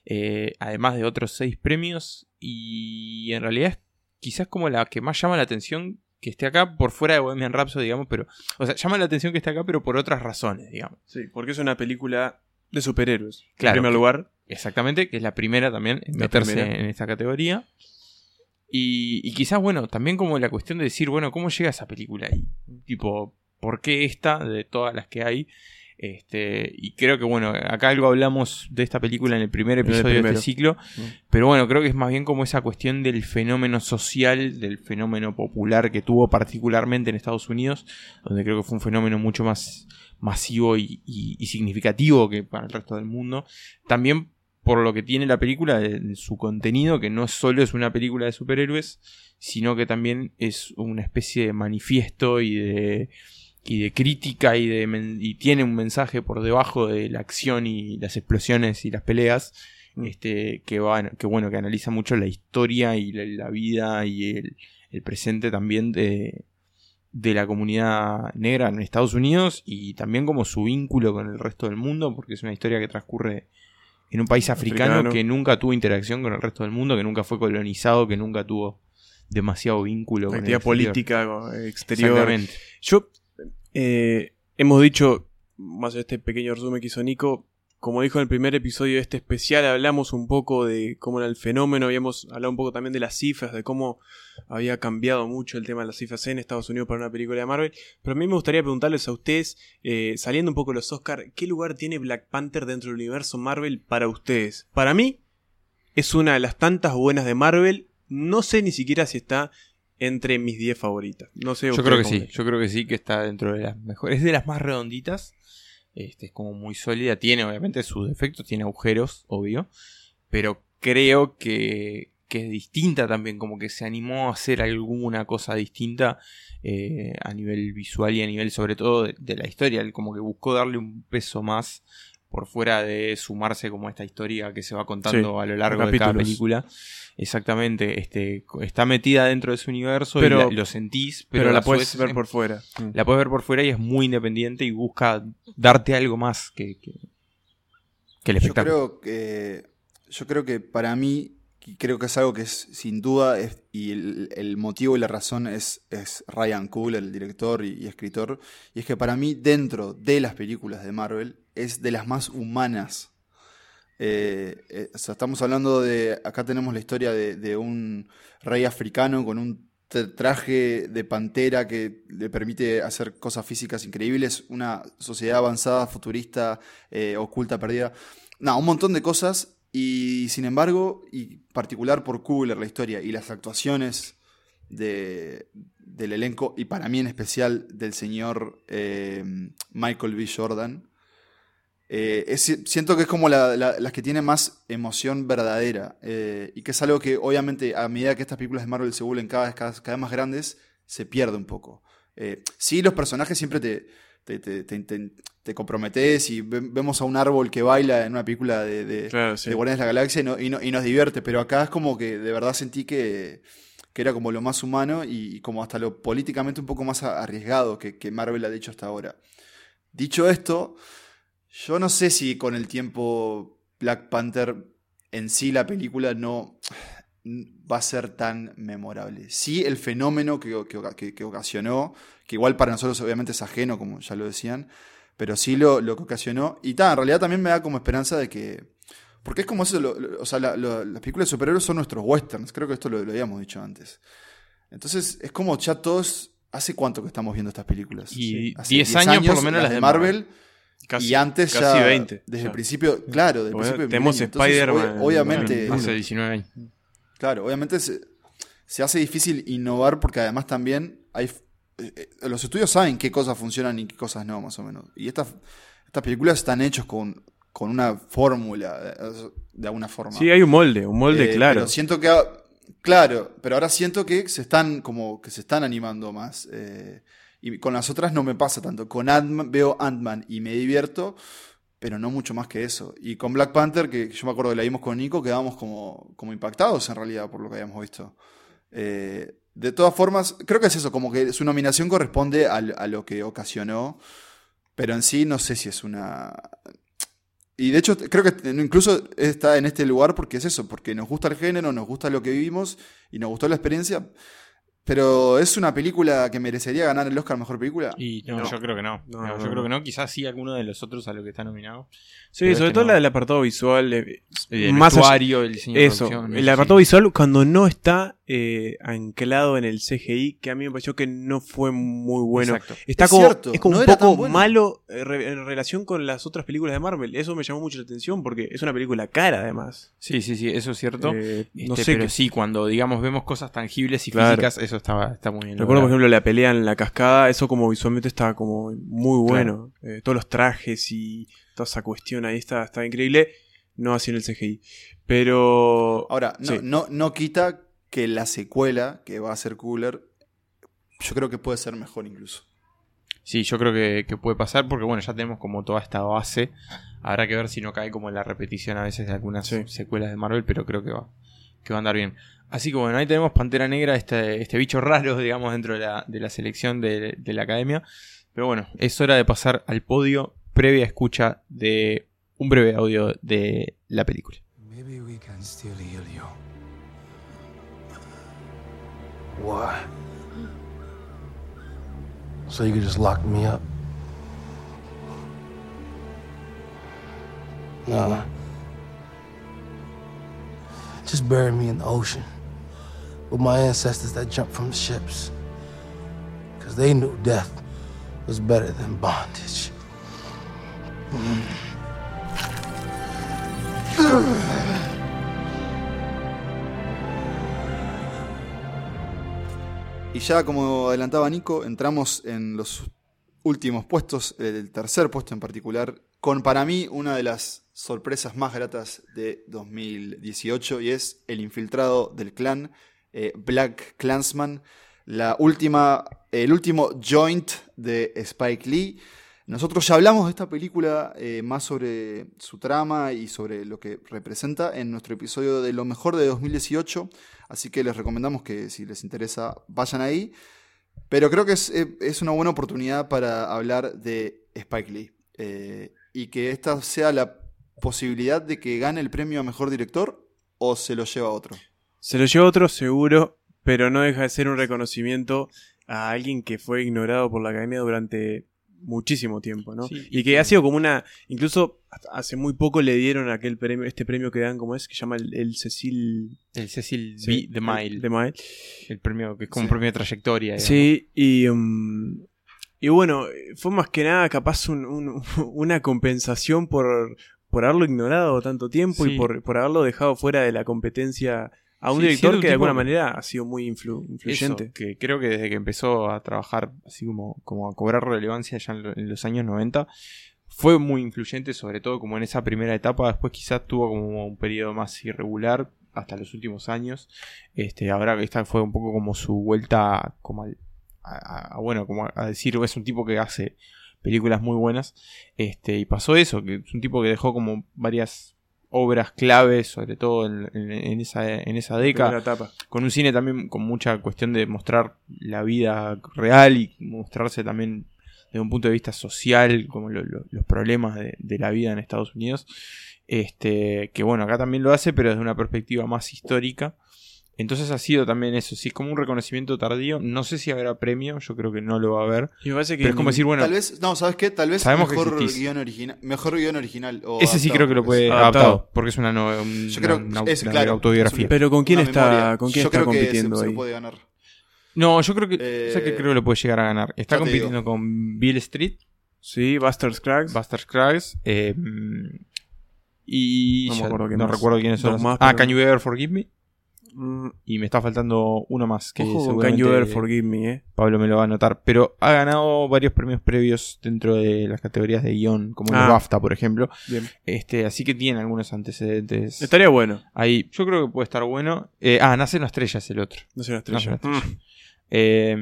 S5: eh, además de otros seis premios y en realidad es quizás como la que más llama la atención que esté acá por fuera de Bohemian Rhapsody, digamos, pero, o sea, llama la atención que esté acá pero por otras razones, digamos.
S7: Sí, porque es una película de superhéroes.
S5: Claro,
S7: En primer
S5: que-
S7: lugar,
S5: Exactamente, que es la primera también en meterse
S7: primera.
S5: en esta categoría. Y, y quizás, bueno, también como la cuestión de decir, bueno, ¿cómo llega esa película ahí? Tipo, ¿por qué esta de todas las que hay? Este, y creo que, bueno, acá algo hablamos de esta película en el primer
S7: En el
S5: episodio de este ciclo.
S7: Mm.
S5: Pero bueno, creo que es más bien como esa cuestión del fenómeno social, del fenómeno popular que tuvo particularmente en Estados Unidos, donde creo que fue un fenómeno mucho más masivo y, y- y significativo que para el resto del mundo. También por lo que tiene la película, en su contenido, que no solo es una película de superhéroes, sino que también es una especie de manifiesto y de, y de crítica y, de, y tiene un mensaje por debajo de la acción y las explosiones y las peleas este, que, va, que bueno, que analiza mucho la historia y la, la vida y el, el presente también de, de la comunidad negra en Estados Unidos y también como su vínculo con el resto del mundo, porque es una historia que transcurre en un país africano,
S7: Africano.
S5: que nunca tuvo interacción con el resto del mundo, que nunca fue colonizado, que nunca tuvo demasiado vínculo con el
S7: actividad
S5: exterior.
S7: política eh, exterior.
S5: Exactamente.
S7: Yo, eh, hemos dicho, más de este pequeño resumen que hizo Nico, como dijo en el primer episodio de este especial, hablamos un poco de cómo era el fenómeno, habíamos hablado un poco también de las cifras, de cómo había cambiado mucho el tema de las cifras en Estados Unidos para una película de Marvel. Pero a mí me gustaría preguntarles a ustedes, eh, saliendo un poco de los Oscar, ¿qué lugar tiene Black Panther dentro del universo Marvel para ustedes? Para mí, es una de las tantas buenas de Marvel. No sé ni siquiera si está entre mis 10 favoritas. No sé.
S5: Yo creo que sí, yo creo que sí, que está dentro de las mejores. Es de las más redonditas. Este, es como muy sólida. Tiene, obviamente, sus defectos, tiene agujeros, obvio. Pero creo que, que es distinta también. Como que se animó a hacer alguna cosa distinta eh, a nivel visual y a nivel, sobre todo, de, de la historia. Como que buscó darle un peso más por fuera de sumarse como a esta historia que se va contando
S7: Sí,
S5: a lo largo de cada película. Exactamente, este, está metida dentro de su universo
S7: Pero-
S5: y la- lo sentís, pero,
S7: la puedes
S5: vez
S7: ver por fuera. Mm.
S5: La puedes ver por fuera y es muy independiente y busca darte algo más que, que, que el
S6: Yo
S5: espectáculo.
S6: creo que yo creo que para mí creo que es algo que es sin duda y el, motivo y la razón es, es Ryan Coogler, el director y, escritor y es que para mí dentro de las películas de Marvel es de las más humanas. Eh, eh, estamos hablando de acá tenemos la historia de, un rey africano con un tra- traje de pantera que le permite hacer cosas físicas increíbles, una sociedad avanzada, futurista, eh, oculta, perdida. No, un montón de cosas y sin embargo, y particular por Kugler la historia y las actuaciones de- del elenco y para mí en especial del señor eh, Michael B. Jordan, eh, siento que es como la- la- las que tienen más emoción verdadera eh, y que es algo que obviamente a medida que estas películas de Marvel se vuelven cada vez, cada, vez más grandes, se pierde un poco. Sí, los personajes siempre te, te, te, te- te- te comprometes y ve- vemos a un árbol que baila en una película de, de,
S7: Claro, sí.
S6: de Guardianes de la Galaxia y, no- y no- y nos divierte, pero acá es como que de verdad sentí que, que era como lo más humano y, y como hasta lo políticamente un poco más arriesgado que, que Marvel ha dicho hasta ahora. Dicho esto, yo no sé si con el tiempo Black Panther en sí la película no va a ser tan memorable. Sí, el fenómeno que, que, que- ocasionó, que igual para nosotros obviamente es ajeno, como ya lo decían, pero sí lo, lo que ocasionó. Y ta, en realidad también me da como esperanza de que... Porque es como eso, lo- lo- o sea, la- las películas de superhéroes son nuestros westerns, creo que esto lo, habíamos dicho antes. Entonces es como ya todos... ¿Hace cuánto que estamos viendo estas películas?
S5: Y
S6: Hace
S5: 10 años por lo menos las de
S6: Marvel.
S7: Casi-
S6: y antes
S7: casi
S6: ya,
S7: 20,
S6: desde
S7: ya.
S6: el principio, claro, desde el principio
S7: tenemos Spider-Man,
S6: ob- obviamente,
S5: Hace 19 años.
S6: Claro, obviamente se, se hace difícil innovar porque además también hay eh, los estudios saben qué cosas funcionan y qué cosas no, más o menos. Y estas estas películas están hechas con, con una fórmula, eh, de alguna forma.
S7: Sí, hay un molde, un molde
S6: Eh,
S7: claro.
S6: Pero siento que claro, pero ahora siento que se están como que se están animando más. eh, y con las otras no me pasa tanto. Con Ant-Man veo Ant-Man y me divierto, pero no mucho más que eso. Y con Black Panther, que yo me acuerdo que la vimos con Nico, quedamos como, como impactados en realidad por lo que habíamos visto. Eh, de todas formas, creo que es eso, como que su nominación corresponde al- a, lo que ocasionó, pero en sí no sé si es una... Y de hecho creo que incluso está en este lugar porque es eso, porque nos gusta el género, nos gusta lo que vivimos y nos gustó la experiencia, pero es una película que merecería ganar el Oscar a Mejor Película.
S5: Y no, yo creo que no.
S7: No,
S5: No,
S7: no,
S5: yo creo que no. Quizás sí alguno de los otros a lo que está nominado.
S7: Sí, sobre
S5: este
S7: todo
S5: no.
S7: la del apartado visual. eh,
S5: El
S7: más allá-
S5: vestuario, el diseño de
S7: Eso,
S5: producción,
S7: el apartado
S5: sí.
S7: visual cuando no está eh, anclado en el CGI, que a mí me pareció que no fue muy bueno.
S5: Exacto.
S7: Está
S6: Es
S7: como,
S6: cierto,
S7: es como
S6: no
S7: un poco
S6: bueno.
S7: malo eh, en relación con las otras películas de Marvel. Eso me llamó mucho la atención porque es una película cara además.
S5: Sí, sí, sí, eso es cierto.
S7: Eh, no
S5: Este,
S7: sé
S5: pero sí, cuando digamos vemos cosas tangibles y
S7: Claro.
S5: físicas, eso está, está muy bien.
S7: Recuerdo, por ejemplo, la pelea en la cascada, eso como visualmente estaba como muy bueno. Eh, todos los trajes y toda esa cuestión ahí está, está increíble. No así en el CGI. Pero.
S6: Ahora, no,
S7: Sí.
S6: no, no quita que la secuela que va a ser Cooler, yo creo que puede ser mejor incluso.
S5: Sí, yo creo que, que puede pasar porque bueno, ya tenemos como toda esta base. Habrá que ver si no cae como en la repetición a veces de algunas
S7: Sí.
S5: secuelas de Marvel, pero creo que va, que va a andar bien. Así que bueno, ahí tenemos Pantera Negra, este, este bicho raro, <laughs> digamos, dentro de la, de la selección de, de la academia. Pero bueno, es hora de pasar al podio previa escucha de un breve audio de la película.
S16: Maybe we can still heal you. Why? So you could just lock me up? Nah. Just bury me in the ocean with my ancestors that jumped from the ships. Because they knew death was better than bondage. <sighs> <sighs> <sighs>
S6: Y ya como adelantaba Nico, entramos en los últimos puestos, el tercer puesto en particular, con para mí una de las sorpresas más gratas de 2018 y es el infiltrado del clan, eh, Black Clansman, la última, el último joint de Spike Lee. Nosotros ya hablamos de esta película eh, más sobre su trama y sobre lo que representa en nuestro episodio de lo mejor de 2018, así que les recomendamos que si les interesa vayan ahí. Pero creo que es, eh, es una buena oportunidad para hablar de Spike Lee eh, y que esta sea la posibilidad de que gane el premio a mejor director o se lo lleva otro.
S7: Se lo lleva otro seguro, pero no deja de ser un reconocimiento a alguien que fue ignorado por la academia durante muchísimo tiempo, ¿no?
S5: Sí,
S7: y que ha sido como una, incluso hace muy poco le dieron aquel premio, este premio que dan, como es, que se llama el, el Cecil,
S5: El Cecil
S7: Sí,
S5: B. de Mile.
S7: el de Mile.
S5: El premio que es como un premio de trayectoria. digamos.
S7: Sí, y, um, y bueno, fue más que nada capaz un- un- <laughs> una compensación por, por haberlo ignorado tanto tiempo y por, por haberlo dejado fuera de la competencia a un
S5: Sí,
S7: director que de alguna manera ha sido muy influ- influyente.
S5: Eso, que creo que desde que empezó a trabajar, así como, como a cobrar relevancia ya en, lo- en los años 90, fue muy influyente, sobre todo como en esa primera etapa. Después quizás tuvo como un periodo más irregular hasta los últimos años. Este, ahora que esta fue un poco como su vuelta como al- a, a- bueno, como a decir, es un tipo que hace películas muy buenas. Este, y pasó eso, que es un tipo que dejó como varias obras claves, sobre todo en, en- en esa, en esa década
S7: etapa.
S5: con un cine también con mucha cuestión de mostrar la vida real y mostrarse también desde un punto de vista social, como lo- lo- los problemas de, de la vida en Estados Unidos. Este, que bueno, acá también lo hace, pero desde una perspectiva más histórica. Entonces ha sido también eso, sí, es como un reconocimiento tardío. No sé si habrá premio, yo creo que no lo va a haber.
S7: Y me parece que
S5: pero es como decir, bueno,
S6: Tal vez, no, ¿sabes qué? Tal vez
S5: Sabemos que
S6: mejor
S5: existís.
S6: guion, original, mejor guion original. o
S5: ese sí creo que lo puede
S6: es-
S5: adaptado,
S7: Adaptado.
S5: porque es una, no- una,
S6: Yo creo
S5: una-
S6: ese,
S5: una
S6: claro,
S5: autobiografía.
S6: es
S7: Pero ¿con quién está-
S6: memoria.
S7: con quién
S6: Yo
S7: está
S6: creo que se-
S7: compitiendo
S6: se,
S7: ahí?
S6: lo puede ganar.
S5: No, yo creo que,
S6: Eh,
S5: o sea que creo que lo puede llegar a ganar. Está compitiendo
S6: digo.
S5: con Bill Street,
S7: Sí, Buster Scruggs.
S5: Buster Scruggs. eh, y
S7: No me acuerdo
S5: no recuerdo quiénes son.
S7: Más,
S5: ah,
S7: pero
S5: Can. You Ever Forgive Me.
S7: Mm,
S5: Y me está faltando uno más que
S7: ojo Can You Ever Forgive Me, eh.
S5: Pablo me lo va a anotar. Pero ha ganado varios premios previos dentro de las categorías de guion, como el
S7: Ah.
S5: BAFTA, por ejemplo.
S7: Bien.
S5: Este, así que tiene algunos antecedentes.
S7: Estaría bueno.
S5: Ahí, yo creo que puede estar bueno. Eh, ah, Nace una estrella es el otro. Nace una estrella. Eh,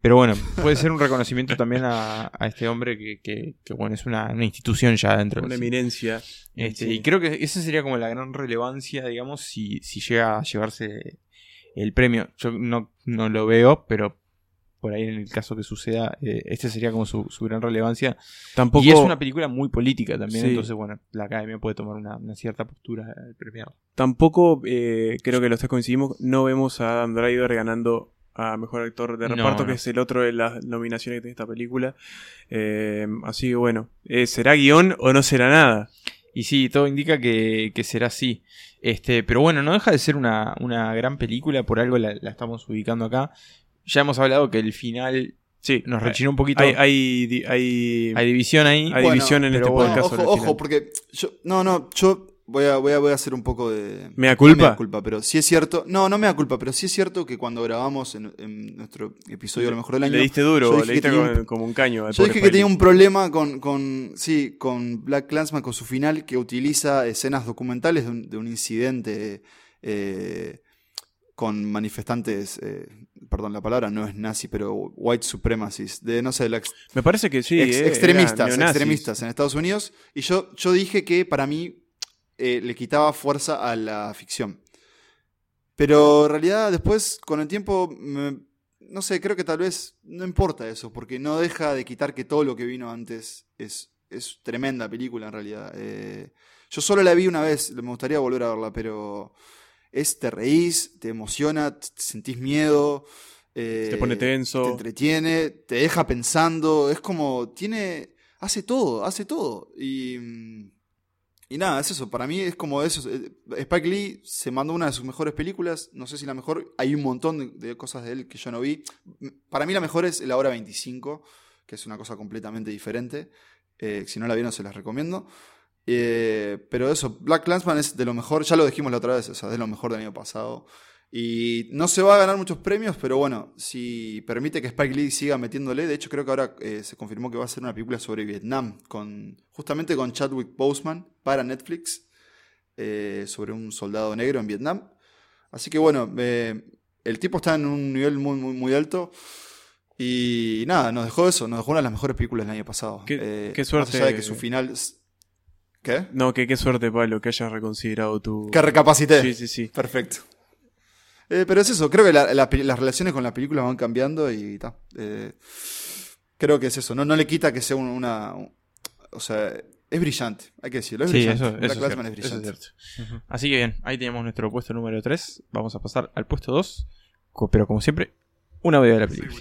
S5: pero bueno, puede ser un reconocimiento también a, a este hombre que, que- que, bueno, es una, una institución ya dentro
S7: Una eminencia.
S5: Este,
S7: Sí.
S5: Y creo que esa sería como la gran relevancia, digamos, si, si llega a llevarse el premio. Yo no, no lo veo, pero por ahí en el caso que suceda, eh, este sería como su, su gran relevancia.
S7: Tampoco.
S5: Y es una película muy política también,
S7: Sí.
S5: entonces bueno, la academia puede tomar una, una cierta postura al premiar.
S7: Tampoco, eh, creo que los tres coincidimos, no vemos a Adam Driver ganando a Mejor Actor de Reparto,
S5: no.
S7: que es el otro de las nominaciones que tiene esta película. Eh, así que bueno, eh, ¿será guion o no será nada?
S5: Y sí, todo indica que, que será así. Este, pero bueno, no deja de ser una, una gran película, por algo la, la estamos ubicando acá. Ya hemos hablado que el final
S7: Sí,
S5: nos rechinó un poquito.
S7: Hay, hay, hay,
S5: Hay división ahí.
S7: hay
S6: Bueno,
S7: división en este
S5: bueno,
S7: podcast
S6: ojo, ojo, porque yo, no, no, yo voy a, voy a, voy a hacer un poco de...
S7: ¿Mea
S6: no
S7: culpa?
S6: mea culpa, pero sí es cierto, no, no me da culpa, pero sí es cierto que cuando grabamos en, en nuestro episodio a lo mejor del año...
S7: Le diste duro, le diste como, como un caño. al
S6: Yo dije que tenía un problema con, con, sí, con Black Clansman, con su final, que utiliza escenas documentales de un, de un incidente eh, con manifestantes, eh, perdón, la palabra no es nazi, pero white supremacists, de, no sé, la ex-
S7: Lee. Me parece que sí.
S6: ex-
S7: eh,
S6: extremistas, extremistas en Estados Unidos. Y yo, yo dije que para mí eh, le quitaba fuerza a la ficción. Pero en realidad después, con el tiempo, me- no sé, creo que tal vez no importa eso, porque no deja de quitar que todo lo que vino antes es, es tremenda película en realidad. Eh, yo solo la vi una vez, me gustaría volver a verla, pero es, te reís, te emociona, te sentís miedo. eh,
S7: Te pone tenso.
S6: Te entretiene, te deja pensando, es como, tiene, hace todo, hace todo. Y, mm, y nada, es eso, para mí es como eso. eh, Spike Lee se mandó una de sus mejores películas, no sé si la mejor, hay un montón de, cosas de él que yo no vi. Para mí la mejor es La Hora 25, que es una cosa completamente diferente. Eh, si no la vieron se las recomiendo. Eh, pero eso, Black Clansman es de lo mejor, ya lo dijimos la otra vez, o sea, de lo mejor del año pasado. Y no se va a ganar muchos premios, pero bueno, si permite que Spike Lee siga metiéndole, de hecho creo que ahora eh, se confirmó que va a ser una película sobre Vietnam, con, justamente con Chadwick Boseman para Netflix, eh, sobre un soldado negro en Vietnam. Así que bueno, eh, el tipo está en un nivel muy, muy, muy alto. Y nada, nos dejó eso, nos dejó una de las mejores películas del año pasado.
S7: Qué-
S6: Más
S7: suerte.
S6: allá de que su final... ¿Qué?
S7: No, que qué suerte, Pablo, que hayas reconsiderado tu.
S6: Que recapacité.
S7: Sí, sí, sí.
S6: Perfecto. Eh, pero es eso, creo que la- la las relaciones con la película van cambiando y ta. Eh, creo que es eso, no, no le quita que sea un- una... un- o sea, es brillante, hay que decirlo, es
S5: Sí,
S6: brillante.
S5: eso,
S6: Black
S5: eso es
S6: es
S5: eso es
S6: brillante.
S5: cierto. Así que bien, ahí teníamos nuestro puesto número 3. Vamos a pasar al puesto 2. Pero como siempre, una video de la película.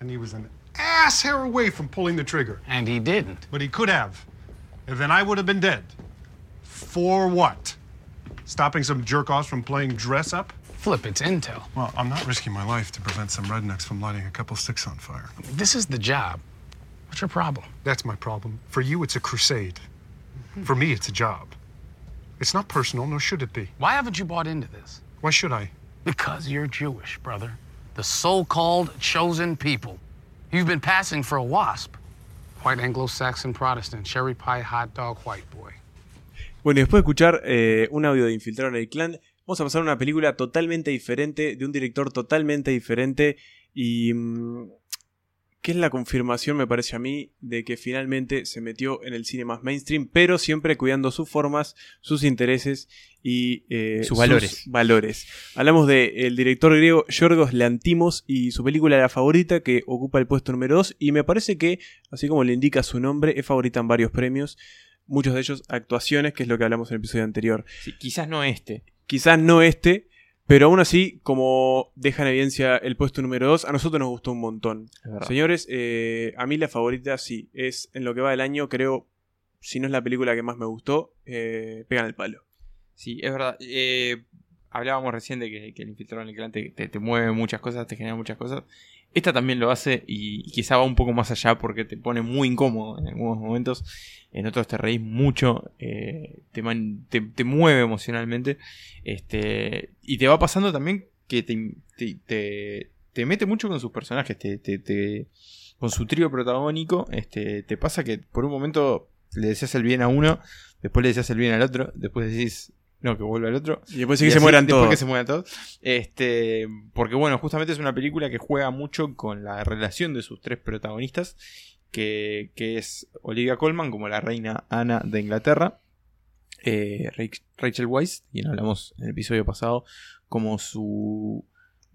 S1: And he was an ass hair away from pulling the trigger.
S9: And he didn't.
S1: But he could have. And then I would have been dead. For what? Stopping some jerk offs from playing dress up?
S9: Flip, it's intel.
S1: Well, I'm not risking my life to prevent some rednecks from lighting a couple sticks on fire.
S9: This is the job. What's your problem?
S1: That's my problem. For you, it's a crusade. Mm-hmm. For me, it's a job. It's not personal, nor should it be.
S9: Why haven't you bought into this?
S1: Why should I?
S9: Because you're Jewish, brother. The so called chosen people. You've been passing for a wasp. White Anglo Saxon Protestant, cherry pie hot dog white boy.
S7: Bueno, y después de escuchar eh, un audio de Infiltrado en el Clan, vamos a pasar a una película totalmente diferente, de un director totalmente diferente y mm, que es la confirmación, me parece a mí, de que finalmente se metió en el cine más mainstream, pero siempre cuidando sus formas, sus intereses y eh,
S5: Sus valores.
S7: valores. Hablamos del director griego Yorgos Lantimos y su película La Favorita, que ocupa el puesto número 2, y me parece que, así como le indica su nombre, es favorita en varios premios muchos de ellos actuaciones, que es lo que hablamos en el episodio anterior.
S5: Sí, quizás no este.
S7: Quizás no este, pero aún así, como deja en evidencia el puesto número 2, a nosotros nos gustó un montón. Señores, eh, a mí la favorita sí, es en lo que va del año, creo, si no es la película que más me gustó, eh, pegan el palo.
S5: Sí, es verdad. Eh, hablábamos recién de que, que el infiltrado en el clan te, te- te mueve muchas cosas, te genera muchas cosas. Esta también lo hace y, quizá va un poco más allá porque te pone muy incómodo en algunos momentos. En otros te reís mucho, eh, te, te- mueve emocionalmente. Este, y te va pasando también que te, te, te- te mete mucho con sus personajes. Te- con su trío protagónico, este, te pasa que por un momento le deseas el bien a uno, después le deseas el bien al otro, después decís, no, que vuelva el otro.
S7: Y después sí que se mueran todos.
S5: que se mueran todos. Este, porque bueno, justamente es una película que juega mucho con la relación de sus tres protagonistas, que, que es Olivia Colman como la reina Ana de Inglaterra, eh, Rach- Rachel Weisz, quien hablamos en el episodio pasado, como su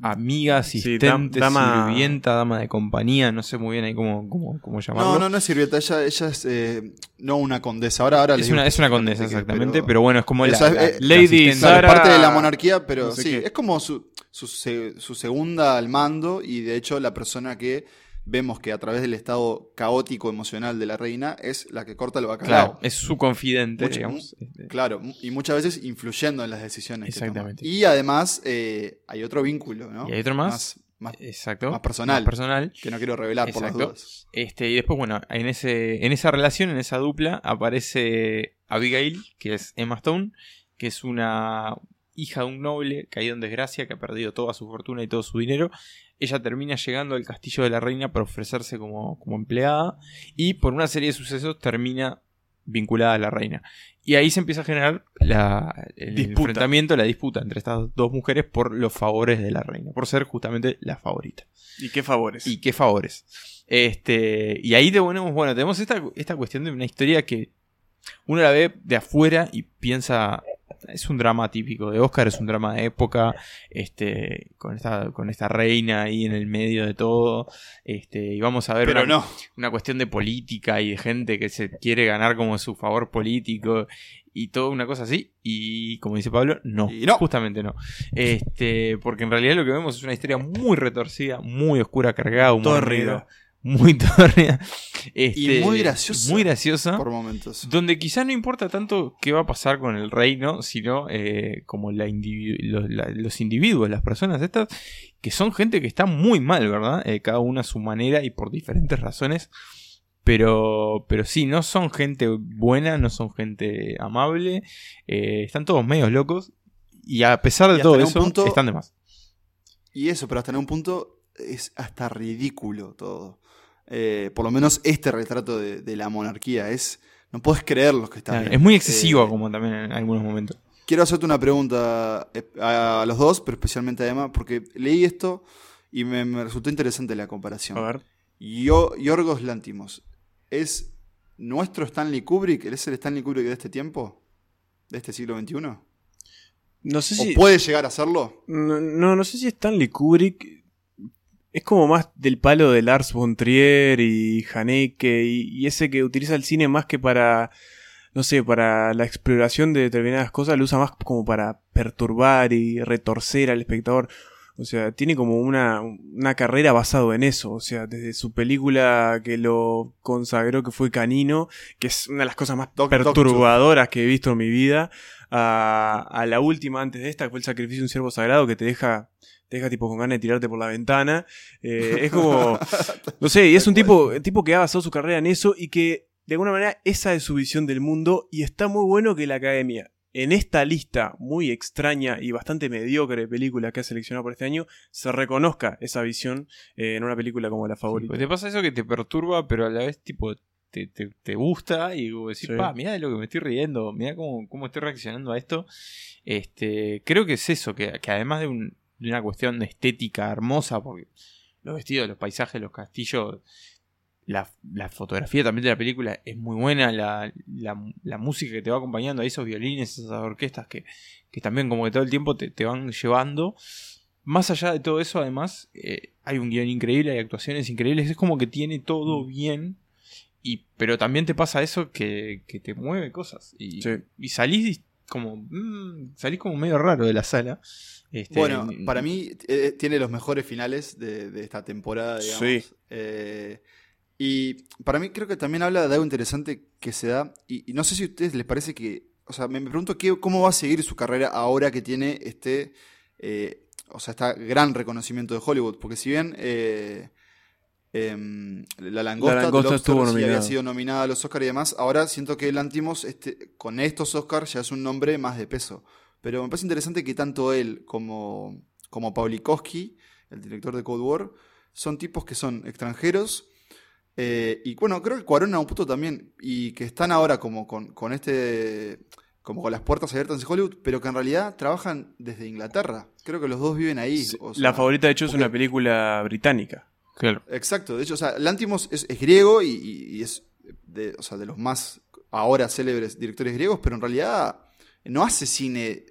S5: amiga,
S7: Sí,
S5: asistente,
S7: dam- dama-
S5: sirvienta, dama de compañía, no sé muy bien ahí cómo, cómo, cómo llamarlo.
S6: No, no, no es sirvienta, ella, ella es eh, no una condesa. Ahora, ahora
S5: es, una, es una condesa, exactamente, pero, bueno, es como la,
S6: Esa es-
S5: la-
S6: eh,
S5: la
S7: Lady Sara-
S6: es parte de la monarquía, pero
S7: no sé
S6: sí,
S7: qué.
S6: es como su, su, se- su segunda al mando y de hecho la persona que vemos que a través del estado caótico emocional de la reina es la que corta el bacalao.
S5: Claro, es su confidente,
S6: Mucho-
S5: digamos.
S6: Claro, y muchas veces influyendo en las decisiones. que toma.
S5: Exactamente.
S6: Y además eh, hay otro vínculo, ¿no?
S5: Y hay otro más.
S6: Más, más-
S5: Exacto.
S6: más personal.
S5: Más personal.
S6: que no quiero revelar por las dudas.
S5: Este, y después, bueno, en, ese, en esa relación, en esa dupla, aparece Abigail, que es Emma Stone, que es una hija de un noble caído en desgracia, que ha perdido toda su fortuna y todo su dinero. Ella termina llegando al castillo de la reina para ofrecerse como, como empleada y por una serie de sucesos termina vinculada a la reina. Y ahí se empieza a generar la, el
S7: Disputa.
S5: enfrentamiento, la disputa entre estas dos mujeres por los favores de la reina, por ser justamente la favorita.
S7: ¿Y qué favores?
S5: Y qué favores. Este, y ahí tenemos, bueno, tenemos esta, esta cuestión de una historia que uno la ve de afuera y piensa, es un drama típico de Oscar, es un drama de época, este, con esta, con esta reina ahí en el medio de todo, este, y vamos a ver
S6: Pero
S5: una,
S6: no.
S5: una cuestión de política y de gente que se quiere ganar como su favor político y toda una cosa así, y como dice Pablo, no, justamente no. Este, porque en realidad lo que vemos es una historia muy retorcida, muy oscura, cargada, humor
S7: Tórrida.
S5: Muy <laughs> tórrida. Este,
S6: Y muy graciosa
S5: Muy graciosa.
S6: por momentos.
S5: Donde quizá no importa tanto qué va a pasar con el reino, sino eh, como la individu- los, la- los individuos, las personas estas, que son gente que está muy mal, ¿verdad? Eh, cada una a su manera y por diferentes razones. Pero, pero sí, no son gente buena, no son gente amable, eh, están todos medios locos y a pesar de todo eso,
S6: punto-
S5: están de más.
S6: Y eso, pero hasta en un punto es hasta ridículo todo. Eh, por lo menos este retrato de, de la monarquía es. No puedes creer lo que está
S5: Claro, es muy excesivo
S6: Eh,
S5: como también en algunos momentos.
S6: Quiero hacerte una pregunta eh, a los dos, pero especialmente a Emma, porque leí esto y me, me resultó interesante la comparación.
S7: A ver.
S6: Yo, Yorgos Lantimos, ¿es nuestro Stanley Kubrick? ¿Es el Stanley Kubrick de este tiempo? ¿De este siglo XXI?
S7: No sé
S6: ¿O
S7: si.
S6: puede llegar a serlo?
S7: No, no, no sé si Stanley Kubrick es como más del palo de Lars von Trier y Haneke y, y ese que utiliza el cine más que para, no sé, para la exploración de determinadas cosas, lo usa más como para perturbar y retorcer al espectador. O sea, tiene como una, una carrera basado en eso. O sea, desde su película que lo consagró, que fue Canino, que es una de las cosas más
S6: Doc-
S7: perturbadoras que he visto en mi vida, a, a la última antes de esta, que fue el sacrificio de un siervo sagrado, que te deja, te deja tipo con ganas de tirarte por la ventana. Eh, es como, <laughs> no sé, y es un tipo, tipo que ha basado su carrera en eso y que de alguna manera esa es su visión del mundo y está muy bueno que la academia en esta lista muy extraña y bastante mediocre de películas que ha seleccionado por este año, se reconozca esa visión eh, en una película como la favorita.
S5: Porque te pasa eso que te perturba, pero a la vez, tipo, te, te, te gusta y decís,
S7: Sí.
S5: pa, mirá de lo que me estoy riendo, mirá cómo, cómo estoy reaccionando a esto. Este, creo que es eso, que, que además de, un- de una cuestión de estética hermosa, porque los vestidos, los paisajes, los castillos, la, la fotografía también de la película es muy buena, la, la, la música que te va acompañando, a esos violines, esas orquestas que, que también como que todo el tiempo te, te van llevando. Más allá de todo eso, además, eh, hay un guion increíble, hay actuaciones increíbles, es como que tiene todo bien, y, pero también te pasa eso que, que te mueve cosas. Y, y salís como, mm, salís como medio raro de la sala. Este,
S6: Bueno, para mí eh, tiene los mejores finales de, de esta temporada, digamos.
S7: Sí.
S6: Eh, y para mí creo que también habla de algo interesante que se da. Y, y no sé si a ustedes les parece que. O sea, me, me pregunto qué, cómo va a seguir su carrera ahora que tiene este. eh, o sea, este gran reconocimiento de Hollywood. Porque si bien. eh, em, la langosta,
S7: La Langosta estuvo
S6: sí había sido nominada a los Oscars y demás. Ahora siento que Lantimos, este, con estos Oscars, ya es un nombre más de peso. Pero me parece interesante que tanto él como, como Paulikowski, el director de Cold War, son tipos que son extranjeros. eh, y bueno, creo que Cuarón a un punto también. Y que están ahora como con, con este. como con las puertas abiertas en Hollywood, pero que en realidad trabajan desde Inglaterra. Creo que los dos viven ahí. o sea,
S7: la favorita, de hecho, es una película británica.
S5: Claro.
S6: Exacto, de hecho, o sea, Lantimos es, es griego y, y- y es de, o sea, de los más ahora célebres directores griegos, pero en realidad no hace cine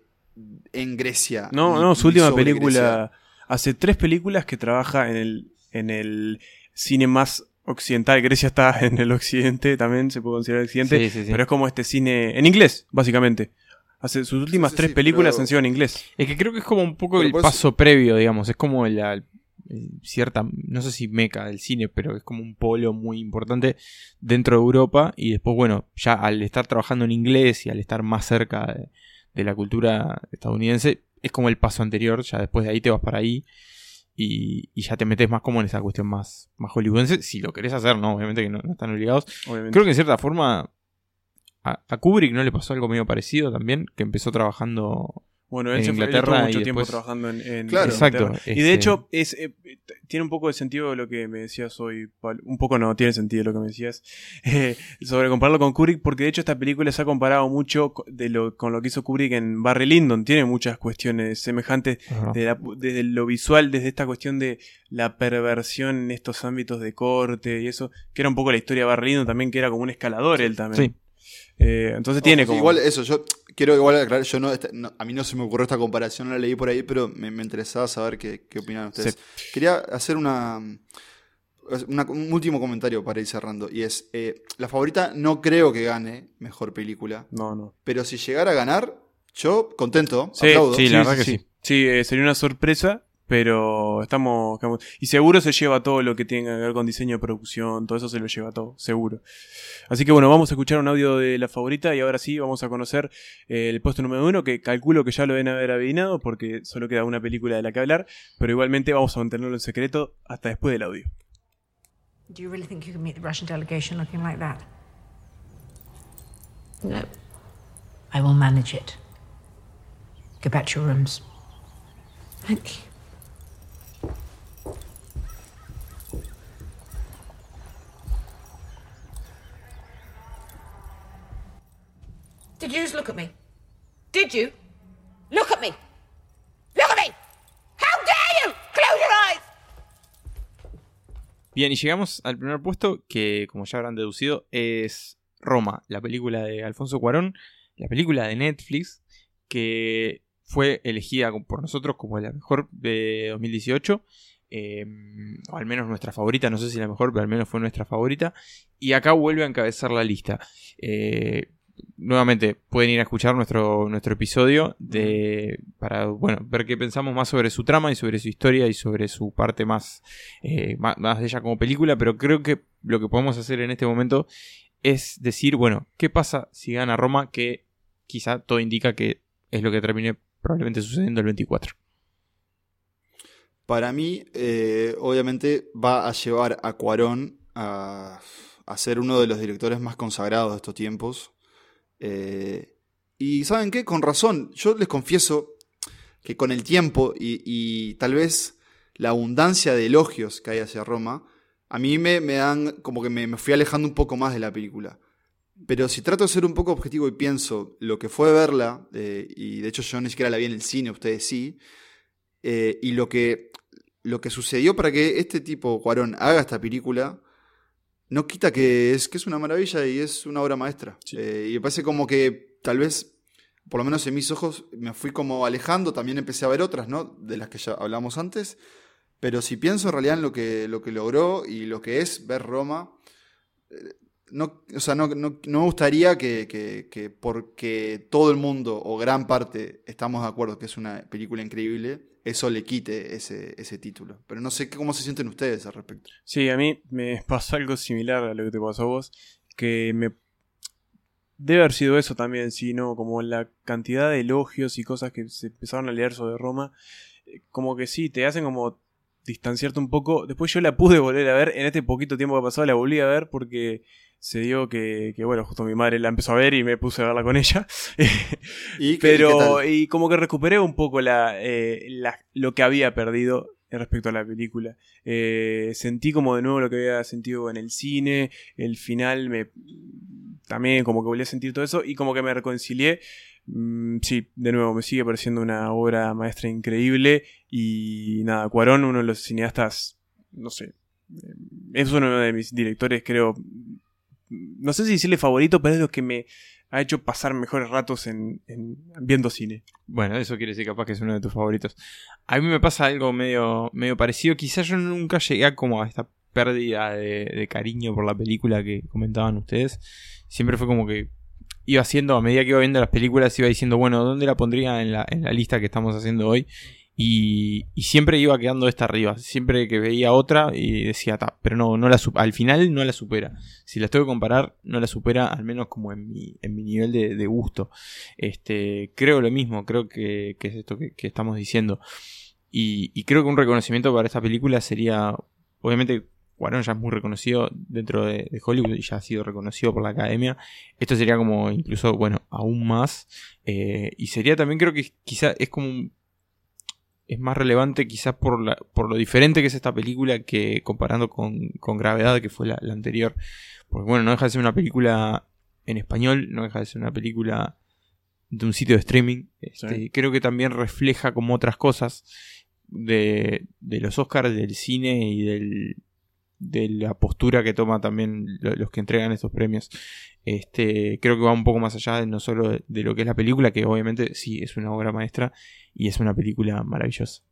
S6: en Grecia.
S7: No, no, su última película. Hace tres películas que trabaja en el, en el cine más occidental. Grecia está <laughs> en el occidente, también se puede considerar occidente.
S5: Sí, sí, sí.
S7: Pero es como este cine. En inglés, básicamente. Hace sus últimas
S6: sí,
S7: tres
S6: sí,
S7: películas
S6: pero-
S7: han sido en inglés.
S5: Es que creo que es como un poco
S6: Pero
S5: el paso previo, digamos. Es como la cierta, no sé si meca del cine, pero es como un polo muy importante dentro de Europa. Y después, bueno, ya al estar trabajando en inglés y al estar más cerca de, de la cultura estadounidense, es como el paso anterior. Ya después de ahí te vas para ahí. Y, y ya te metes más como en esa cuestión más, más hollywoodense. Si lo querés hacer, no, obviamente que no, no están obligados.
S7: Obviamente.
S5: Creo que en cierta forma a, a Kubrick no le pasó algo medio parecido también, que empezó trabajando
S7: Bueno, él,
S5: en
S7: se fue- él
S5: Inglaterra
S7: mucho
S5: y
S7: tiempo
S5: después-
S7: trabajando en, en
S6: Claro.
S5: Exacto,
S7: Y de
S5: este-
S7: hecho, es, eh, tiene un poco de sentido lo que me decías hoy, Pablo. Un poco no, tiene sentido lo que me decías. <laughs> eh, sobre compararlo con Kubrick, porque de hecho esta película se ha comparado mucho de lo, con lo que hizo Kubrick en Barry Lyndon. Tiene muchas cuestiones semejantes de la- desde lo visual, desde esta cuestión de la perversión en estos ámbitos de corte y eso, que era un poco la historia de Barry Lyndon también, que era como un escalador él también.
S5: Sí.
S7: Eh, entonces tiene como...
S6: Igual eso, yo quiero igual aclarar, yo no, esta- no- a mí no se me ocurrió esta comparación, no la leí por ahí, pero me, me interesaba saber qué, qué opinan ustedes. Quería hacer una, una- un último comentario para ir cerrando, y es, eh, la favorita no creo que gane mejor película,
S7: No, no.
S6: pero si llegara a ganar, yo contento,
S7: Sí,
S6: aplaudo.
S5: sí, la verdad que sí.
S7: Sí, eh, sería una sorpresa, pero estamos, estamos- Y seguro se lleva todo lo que tenga que ver con diseño de producción, todo eso se lo lleva todo, seguro. Así que bueno, vamos a escuchar un audio de la favorita y ahora sí vamos a conocer eh, el puesto número uno, que calculo que ya lo deben haber adivinado porque solo queda una película de la que hablar, pero igualmente vamos a mantenerlo en secreto hasta después del audio.
S17: Do you really think you can meet the Russian delegation looking like that?
S10: No.
S17: I will manage it. Get back to your rooms.
S10: Thank you.
S17: Did you just look at me? Did you? Look at me! Look at me! How dare you! Close your eyes!
S5: Bien, y llegamos al primer puesto, que como ya habrán deducido, es Roma, la película de Alfonso Cuarón, la película de Netflix, que fue elegida por nosotros como la mejor de 2018. eh, o al menos nuestra favorita, no sé si la mejor, pero al menos fue nuestra favorita. Y acá vuelve a encabezar la lista. Eh, nuevamente, pueden ir a escuchar nuestro, nuestro episodio de, para bueno, ver qué pensamos más sobre su trama y sobre su historia y sobre su parte más, eh, más, más de ella como película. Pero creo que lo que podemos hacer en este momento es decir, bueno, ¿qué pasa si gana Roma? Que quizá todo indica que es lo que termine probablemente sucediendo el 24.
S6: Para mí, eh, obviamente, va a llevar a Cuarón a, a ser uno de los directores más consagrados de estos tiempos. Eh, y ¿saben qué? Con razón, yo les confieso que con el tiempo y, tal vez la abundancia de elogios que hay hacia Roma, a mí me, me dan como que me, me fui alejando un poco más de la película. Pero si trato de ser un poco objetivo y pienso lo que fue verla, eh, y de hecho yo ni siquiera la vi en el cine, ustedes sí, eh, y lo que, lo que sucedió para que este tipo, Cuarón, haga esta película, no quita que es, que es una maravilla y es una obra maestra. Eh, y me parece como que tal vez, por lo menos en mis ojos, me fui como alejando, también empecé a ver otras, ¿no? De las que ya hablamos antes. Pero si pienso en realidad en lo que, lo que logró y lo que es ver Roma, eh, no, o sea, no, no- no me gustaría que, que- que porque todo el mundo o gran parte estamos de acuerdo que es una película increíble, eso le quite ese, ese título. Pero no sé cómo se sienten ustedes al respecto.
S7: Sí, a mí me <laughs> pasó algo similar a lo que te pasó a vos, que me... Debe haber sido eso también, sí, ¿no? Como la cantidad de elogios y cosas que se empezaron a leer sobre Roma, eh, como que sí, te hacen como distanciarte un poco. Después yo la pude volver a ver, en este poquito tiempo que pasado la volví a ver porque se dio que, que, bueno, justo mi madre la empezó a ver y me puse a verla con ella. <laughs>
S6: ¿Y
S7: Pero, y como que recuperé un poco la, eh, la- lo que había perdido respecto a la película. Eh, sentí como de nuevo lo que había sentido en el cine, el final me también como que volví a sentir todo eso y como que me reconcilié. Mm, sí, de nuevo, me sigue pareciendo una obra maestra increíble y nada, Cuarón, uno de los cineastas, no sé, eh, es uno de mis directores, creo, no sé si decirle favorito, pero es lo que me ha hecho pasar mejores ratos en, en- viendo cine.
S5: Bueno, eso quiere decir capaz que es uno de tus favoritos. A mí me pasa algo medio, medio parecido. Quizás yo nunca llegué a como a esta pérdida de, de cariño por la película que comentaban ustedes. Siempre fue como que iba haciendo, a medida que iba viendo las películas, iba diciendo, bueno, ¿dónde la pondría en la, en la lista que estamos haciendo hoy? Y, siempre iba quedando esta arriba. Siempre que veía otra y decía, ta, pero no, no la al final no la supera. Si la tengo que comparar, no la supera, al menos como en mi, nivel de, gusto. Este, creo lo mismo, creo que, que es esto que, estamos diciendo. Y, creo que un reconocimiento para esta película sería, obviamente, Cuarón ya es muy reconocido dentro de, de Hollywood y ya ha sido reconocido por la academia. Esto sería como incluso, bueno, aún más. Eh, y sería también, creo que quizá es como un- es más relevante quizás por, la, por lo diferente que es esta película que comparando con, con Gravedad, que fue la, la anterior. Porque bueno, no deja de ser una película en español, no deja de ser una película de un sitio de streaming. Este,
S7: Sí.
S5: Creo que también refleja como otras cosas de, de los Oscars, del cine y del, de la postura que toma también lo- los que entregan estos premios. Este, creo que va un poco más allá de no solo de, de lo que es la película, que obviamente sí es una obra maestra y es una película maravillosa.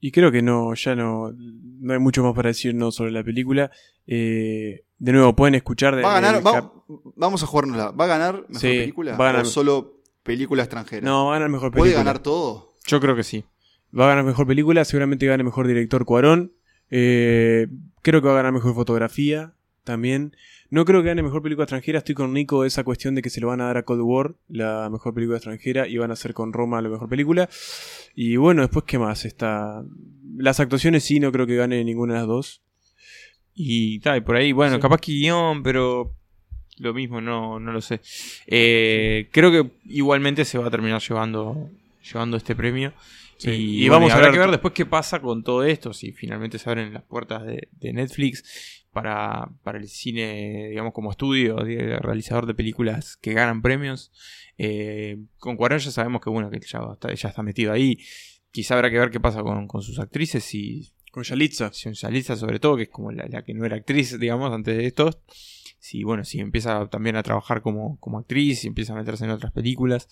S7: Y creo que no, ya no, no hay mucho más para decir no sobre la película. Eh, de nuevo, pueden escuchar de,
S6: Va a ganar, va- vamos a jugárnosla. ¿Va a ganar mejor
S7: Sí,
S6: película?
S7: va a ganar-
S6: ¿O solo película extranjera?
S7: No, va a ganar mejor
S6: ¿Puede
S7: película.
S6: ganar todo?
S5: Yo creo que sí.
S7: Va a ganar mejor película, seguramente gane mejor director Cuarón. Eh, creo que va a ganar mejor fotografía también. No creo que gane mejor película extranjera. Estoy con Nico esa cuestión de que se lo van a dar a Cold War, la mejor película extranjera, y van a hacer con Roma la mejor película. Y bueno, después, ¿qué más? Está... Las actuaciones sí, no creo que gane ninguna de las dos.
S5: Y tal, y por ahí, bueno,
S7: Sí.
S5: capaz que guion, pero lo mismo, no, no lo sé. Eh, creo que igualmente se va a terminar llevando, llevando este premio.
S7: Sí,
S5: Y,
S7: y
S5: vamos
S7: vamos
S5: a
S7: ver
S5: que ver después qué pasa con todo esto, si finalmente se abren las puertas de, de Netflix para, para el cine, digamos, como estudio, de realizador de películas que ganan premios. Eh, con Cuarón ya sabemos que bueno, que ya está, ya está metido ahí. Quizá habrá que ver qué pasa con, con sus actrices y
S7: Con Yalitza.
S5: con Yalitza sobre todo, que es como la, la que no era actriz, digamos, antes de esto. Si, bueno, si empieza también a trabajar como, como actriz, si empieza a meterse en otras películas.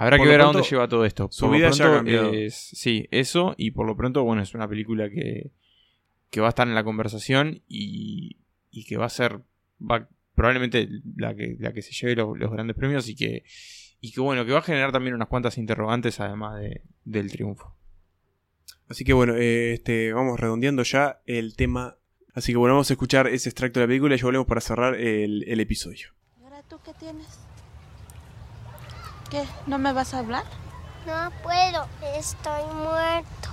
S5: Habrá
S7: Por
S5: que ver a dónde lleva todo esto.
S7: su
S5: Por lo
S7: vida ya ha
S5: pronto
S7: cambiado.
S5: es- sí, eso, y por lo pronto, bueno, es una película que, que va a estar en la conversación y, y que va a ser va, probablemente la que, la que se lleve los, los grandes premios y que, y que, bueno, que va a generar también unas cuantas interrogantes además de- del triunfo.
S7: Así que bueno, eh, este, vamos redondeando ya el tema. Así que bueno, vamos a escuchar ese extracto de la película y ya volvemos para cerrar el, el episodio.
S18: ¿Y ahora tú qué tienes? ¿Qué? ¿No me vas a hablar?
S19: No puedo, estoy muerto.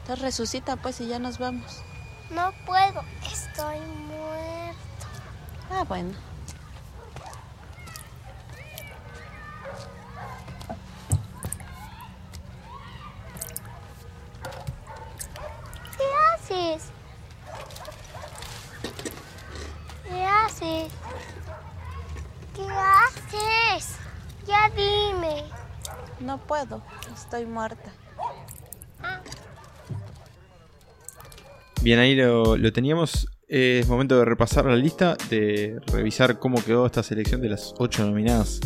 S18: Entonces resucita pues y ya nos vamos.
S19: No puedo, estoy muerto.
S18: Ah, bueno.
S19: ¿Qué haces? ¿Qué haces? ¿Qué haces? Ya dime.
S18: No puedo, estoy muerta.
S5: Bien, ahí lo, lo teníamos. Eh, es momento de repasar la lista, de revisar cómo quedó esta selección de las 8 nominadas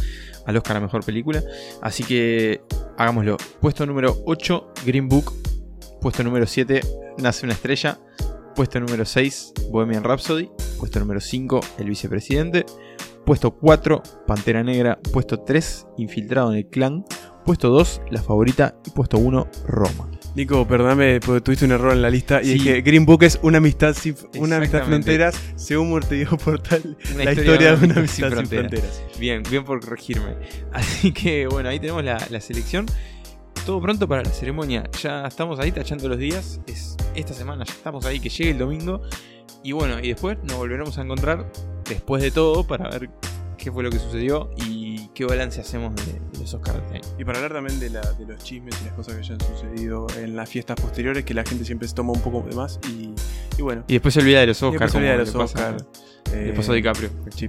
S5: al Oscar a Mejor Película. Así que hagámoslo. Puesto número 8, Green Book. Puesto número 7, Nace una estrella. Puesto número 6, Bohemian Rhapsody. Puesto número 5, El Vicepresidente. Puesto 4, Pantera Negra. Puesto 3, Infiltrado en el Clan. Puesto 2, La Favorita. Y puesto 1, Roma.
S7: Nico, perdóname, porque tuviste un error en la lista. Y
S5: Sí.
S7: es que Green Book es una amistad sin, una amistad fronteras, según Morteo Portal.
S5: Una
S7: la historia de una amistad sin
S5: fronteras.
S7: fronteras.
S5: Bien, bien por corregirme. Así que bueno, ahí tenemos la, la selección. Todo pronto para la ceremonia. Ya estamos ahí tachando los días. Es esta semana, ya estamos ahí, que llegue el domingo. Y bueno, y después nos volveremos a encontrar después de todo para ver qué fue lo que sucedió y qué balance hacemos de, de los Oscars de este año.
S7: Y para hablar también de, la, de los chismes y las cosas que hayan sucedido en las fiestas posteriores, que la gente siempre se toma un poco de más. Y, y bueno.
S5: Y después se olvida de los Oscars.
S7: se olvida de los Oscars.
S5: le
S7: Eh,
S5: pasó a DiCaprio.
S7: sí.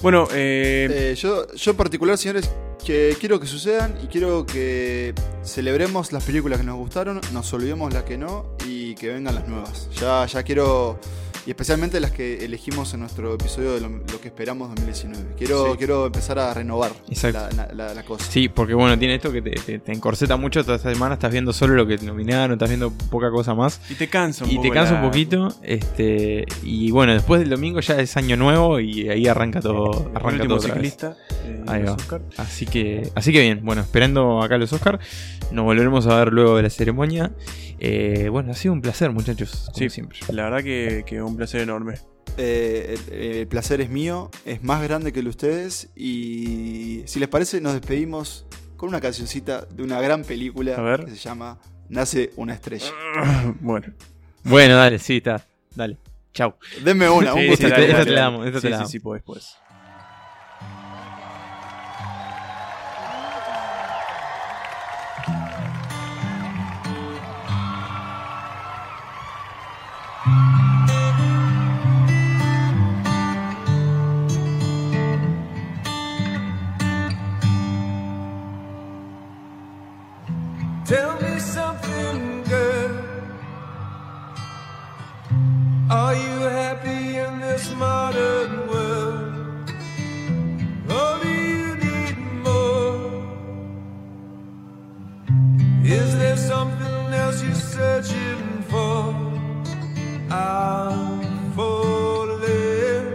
S7: Bueno, eh,
S6: Eh, yo, yo en particular, señores, que quiero que sucedan y quiero que celebremos las películas que nos gustaron, nos olvidemos las que no y que vengan las nuevas. Ya, ya quiero, y especialmente las que elegimos en nuestro episodio de lo, lo que esperamos 2019. Quiero,
S5: Sí.
S6: quiero empezar a renovar la, la- la cosa.
S5: Sí, porque bueno, tiene esto que te, te- te encorseta mucho. Esta semana estás viendo solo lo que te nominaron, estás viendo poca cosa más.
S7: y te cansa un
S5: Y
S7: poco
S5: te cansa
S7: la-
S5: un poquito. Este, y bueno, después del domingo ya es año nuevo y ahí arranca todo.
S7: El
S5: Arranca
S7: último
S5: todo
S7: ciclista. eh,
S5: Ahí
S7: los
S5: va.
S7: Oscar.
S5: Así que, así que bien, bueno, esperando acá los Oscar. Nos volveremos a ver luego de la ceremonia. Eh, bueno, ha sido un placer, muchachos. Como
S7: Sí,
S5: siempre.
S7: la verdad que, que un placer enorme.
S6: Eh, el, el placer es mío, es más grande que el de ustedes y si les parece nos despedimos con una cancioncita de una gran película
S7: A ver.
S6: que se llama Nace una estrella. <laughs>
S7: bueno.
S5: Bueno, dale, sí, está. Dale. Chau.
S6: Denme una, <laughs> un
S7: Sí,
S6: gusto.
S5: esta
S7: dale,
S5: te- la damos, esta
S7: sí,
S5: te la
S7: sí,
S5: damos.
S7: sí, podés, podés.
S20: Tell me modern world? Or do you need more? Is there something else you're searching for? I'm falling.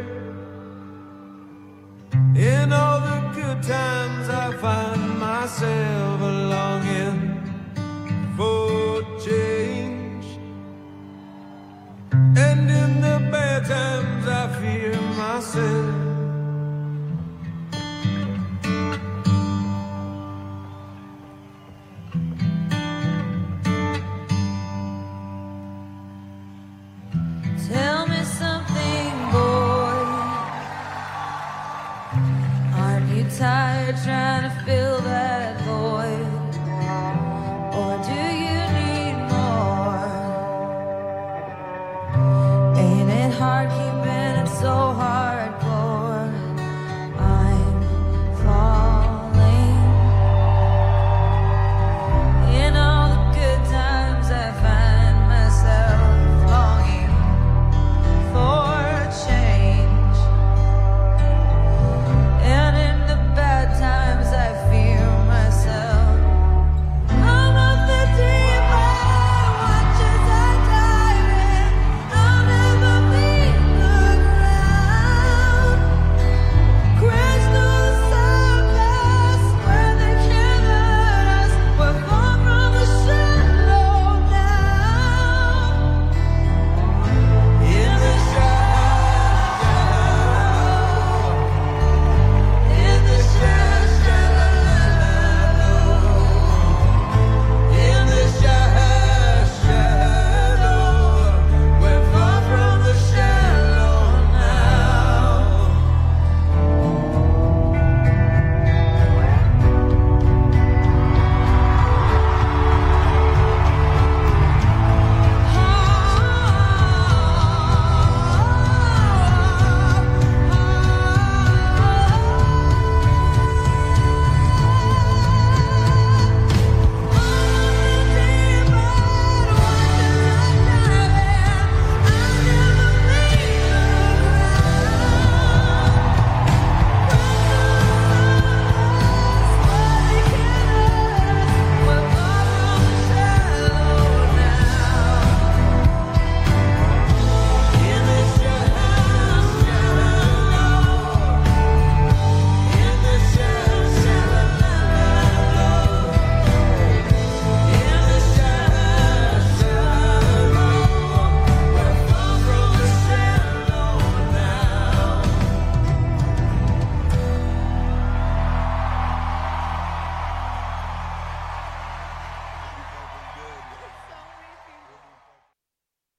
S20: In all the good times, I find myself longing for change. And in the bad times, I fear myself.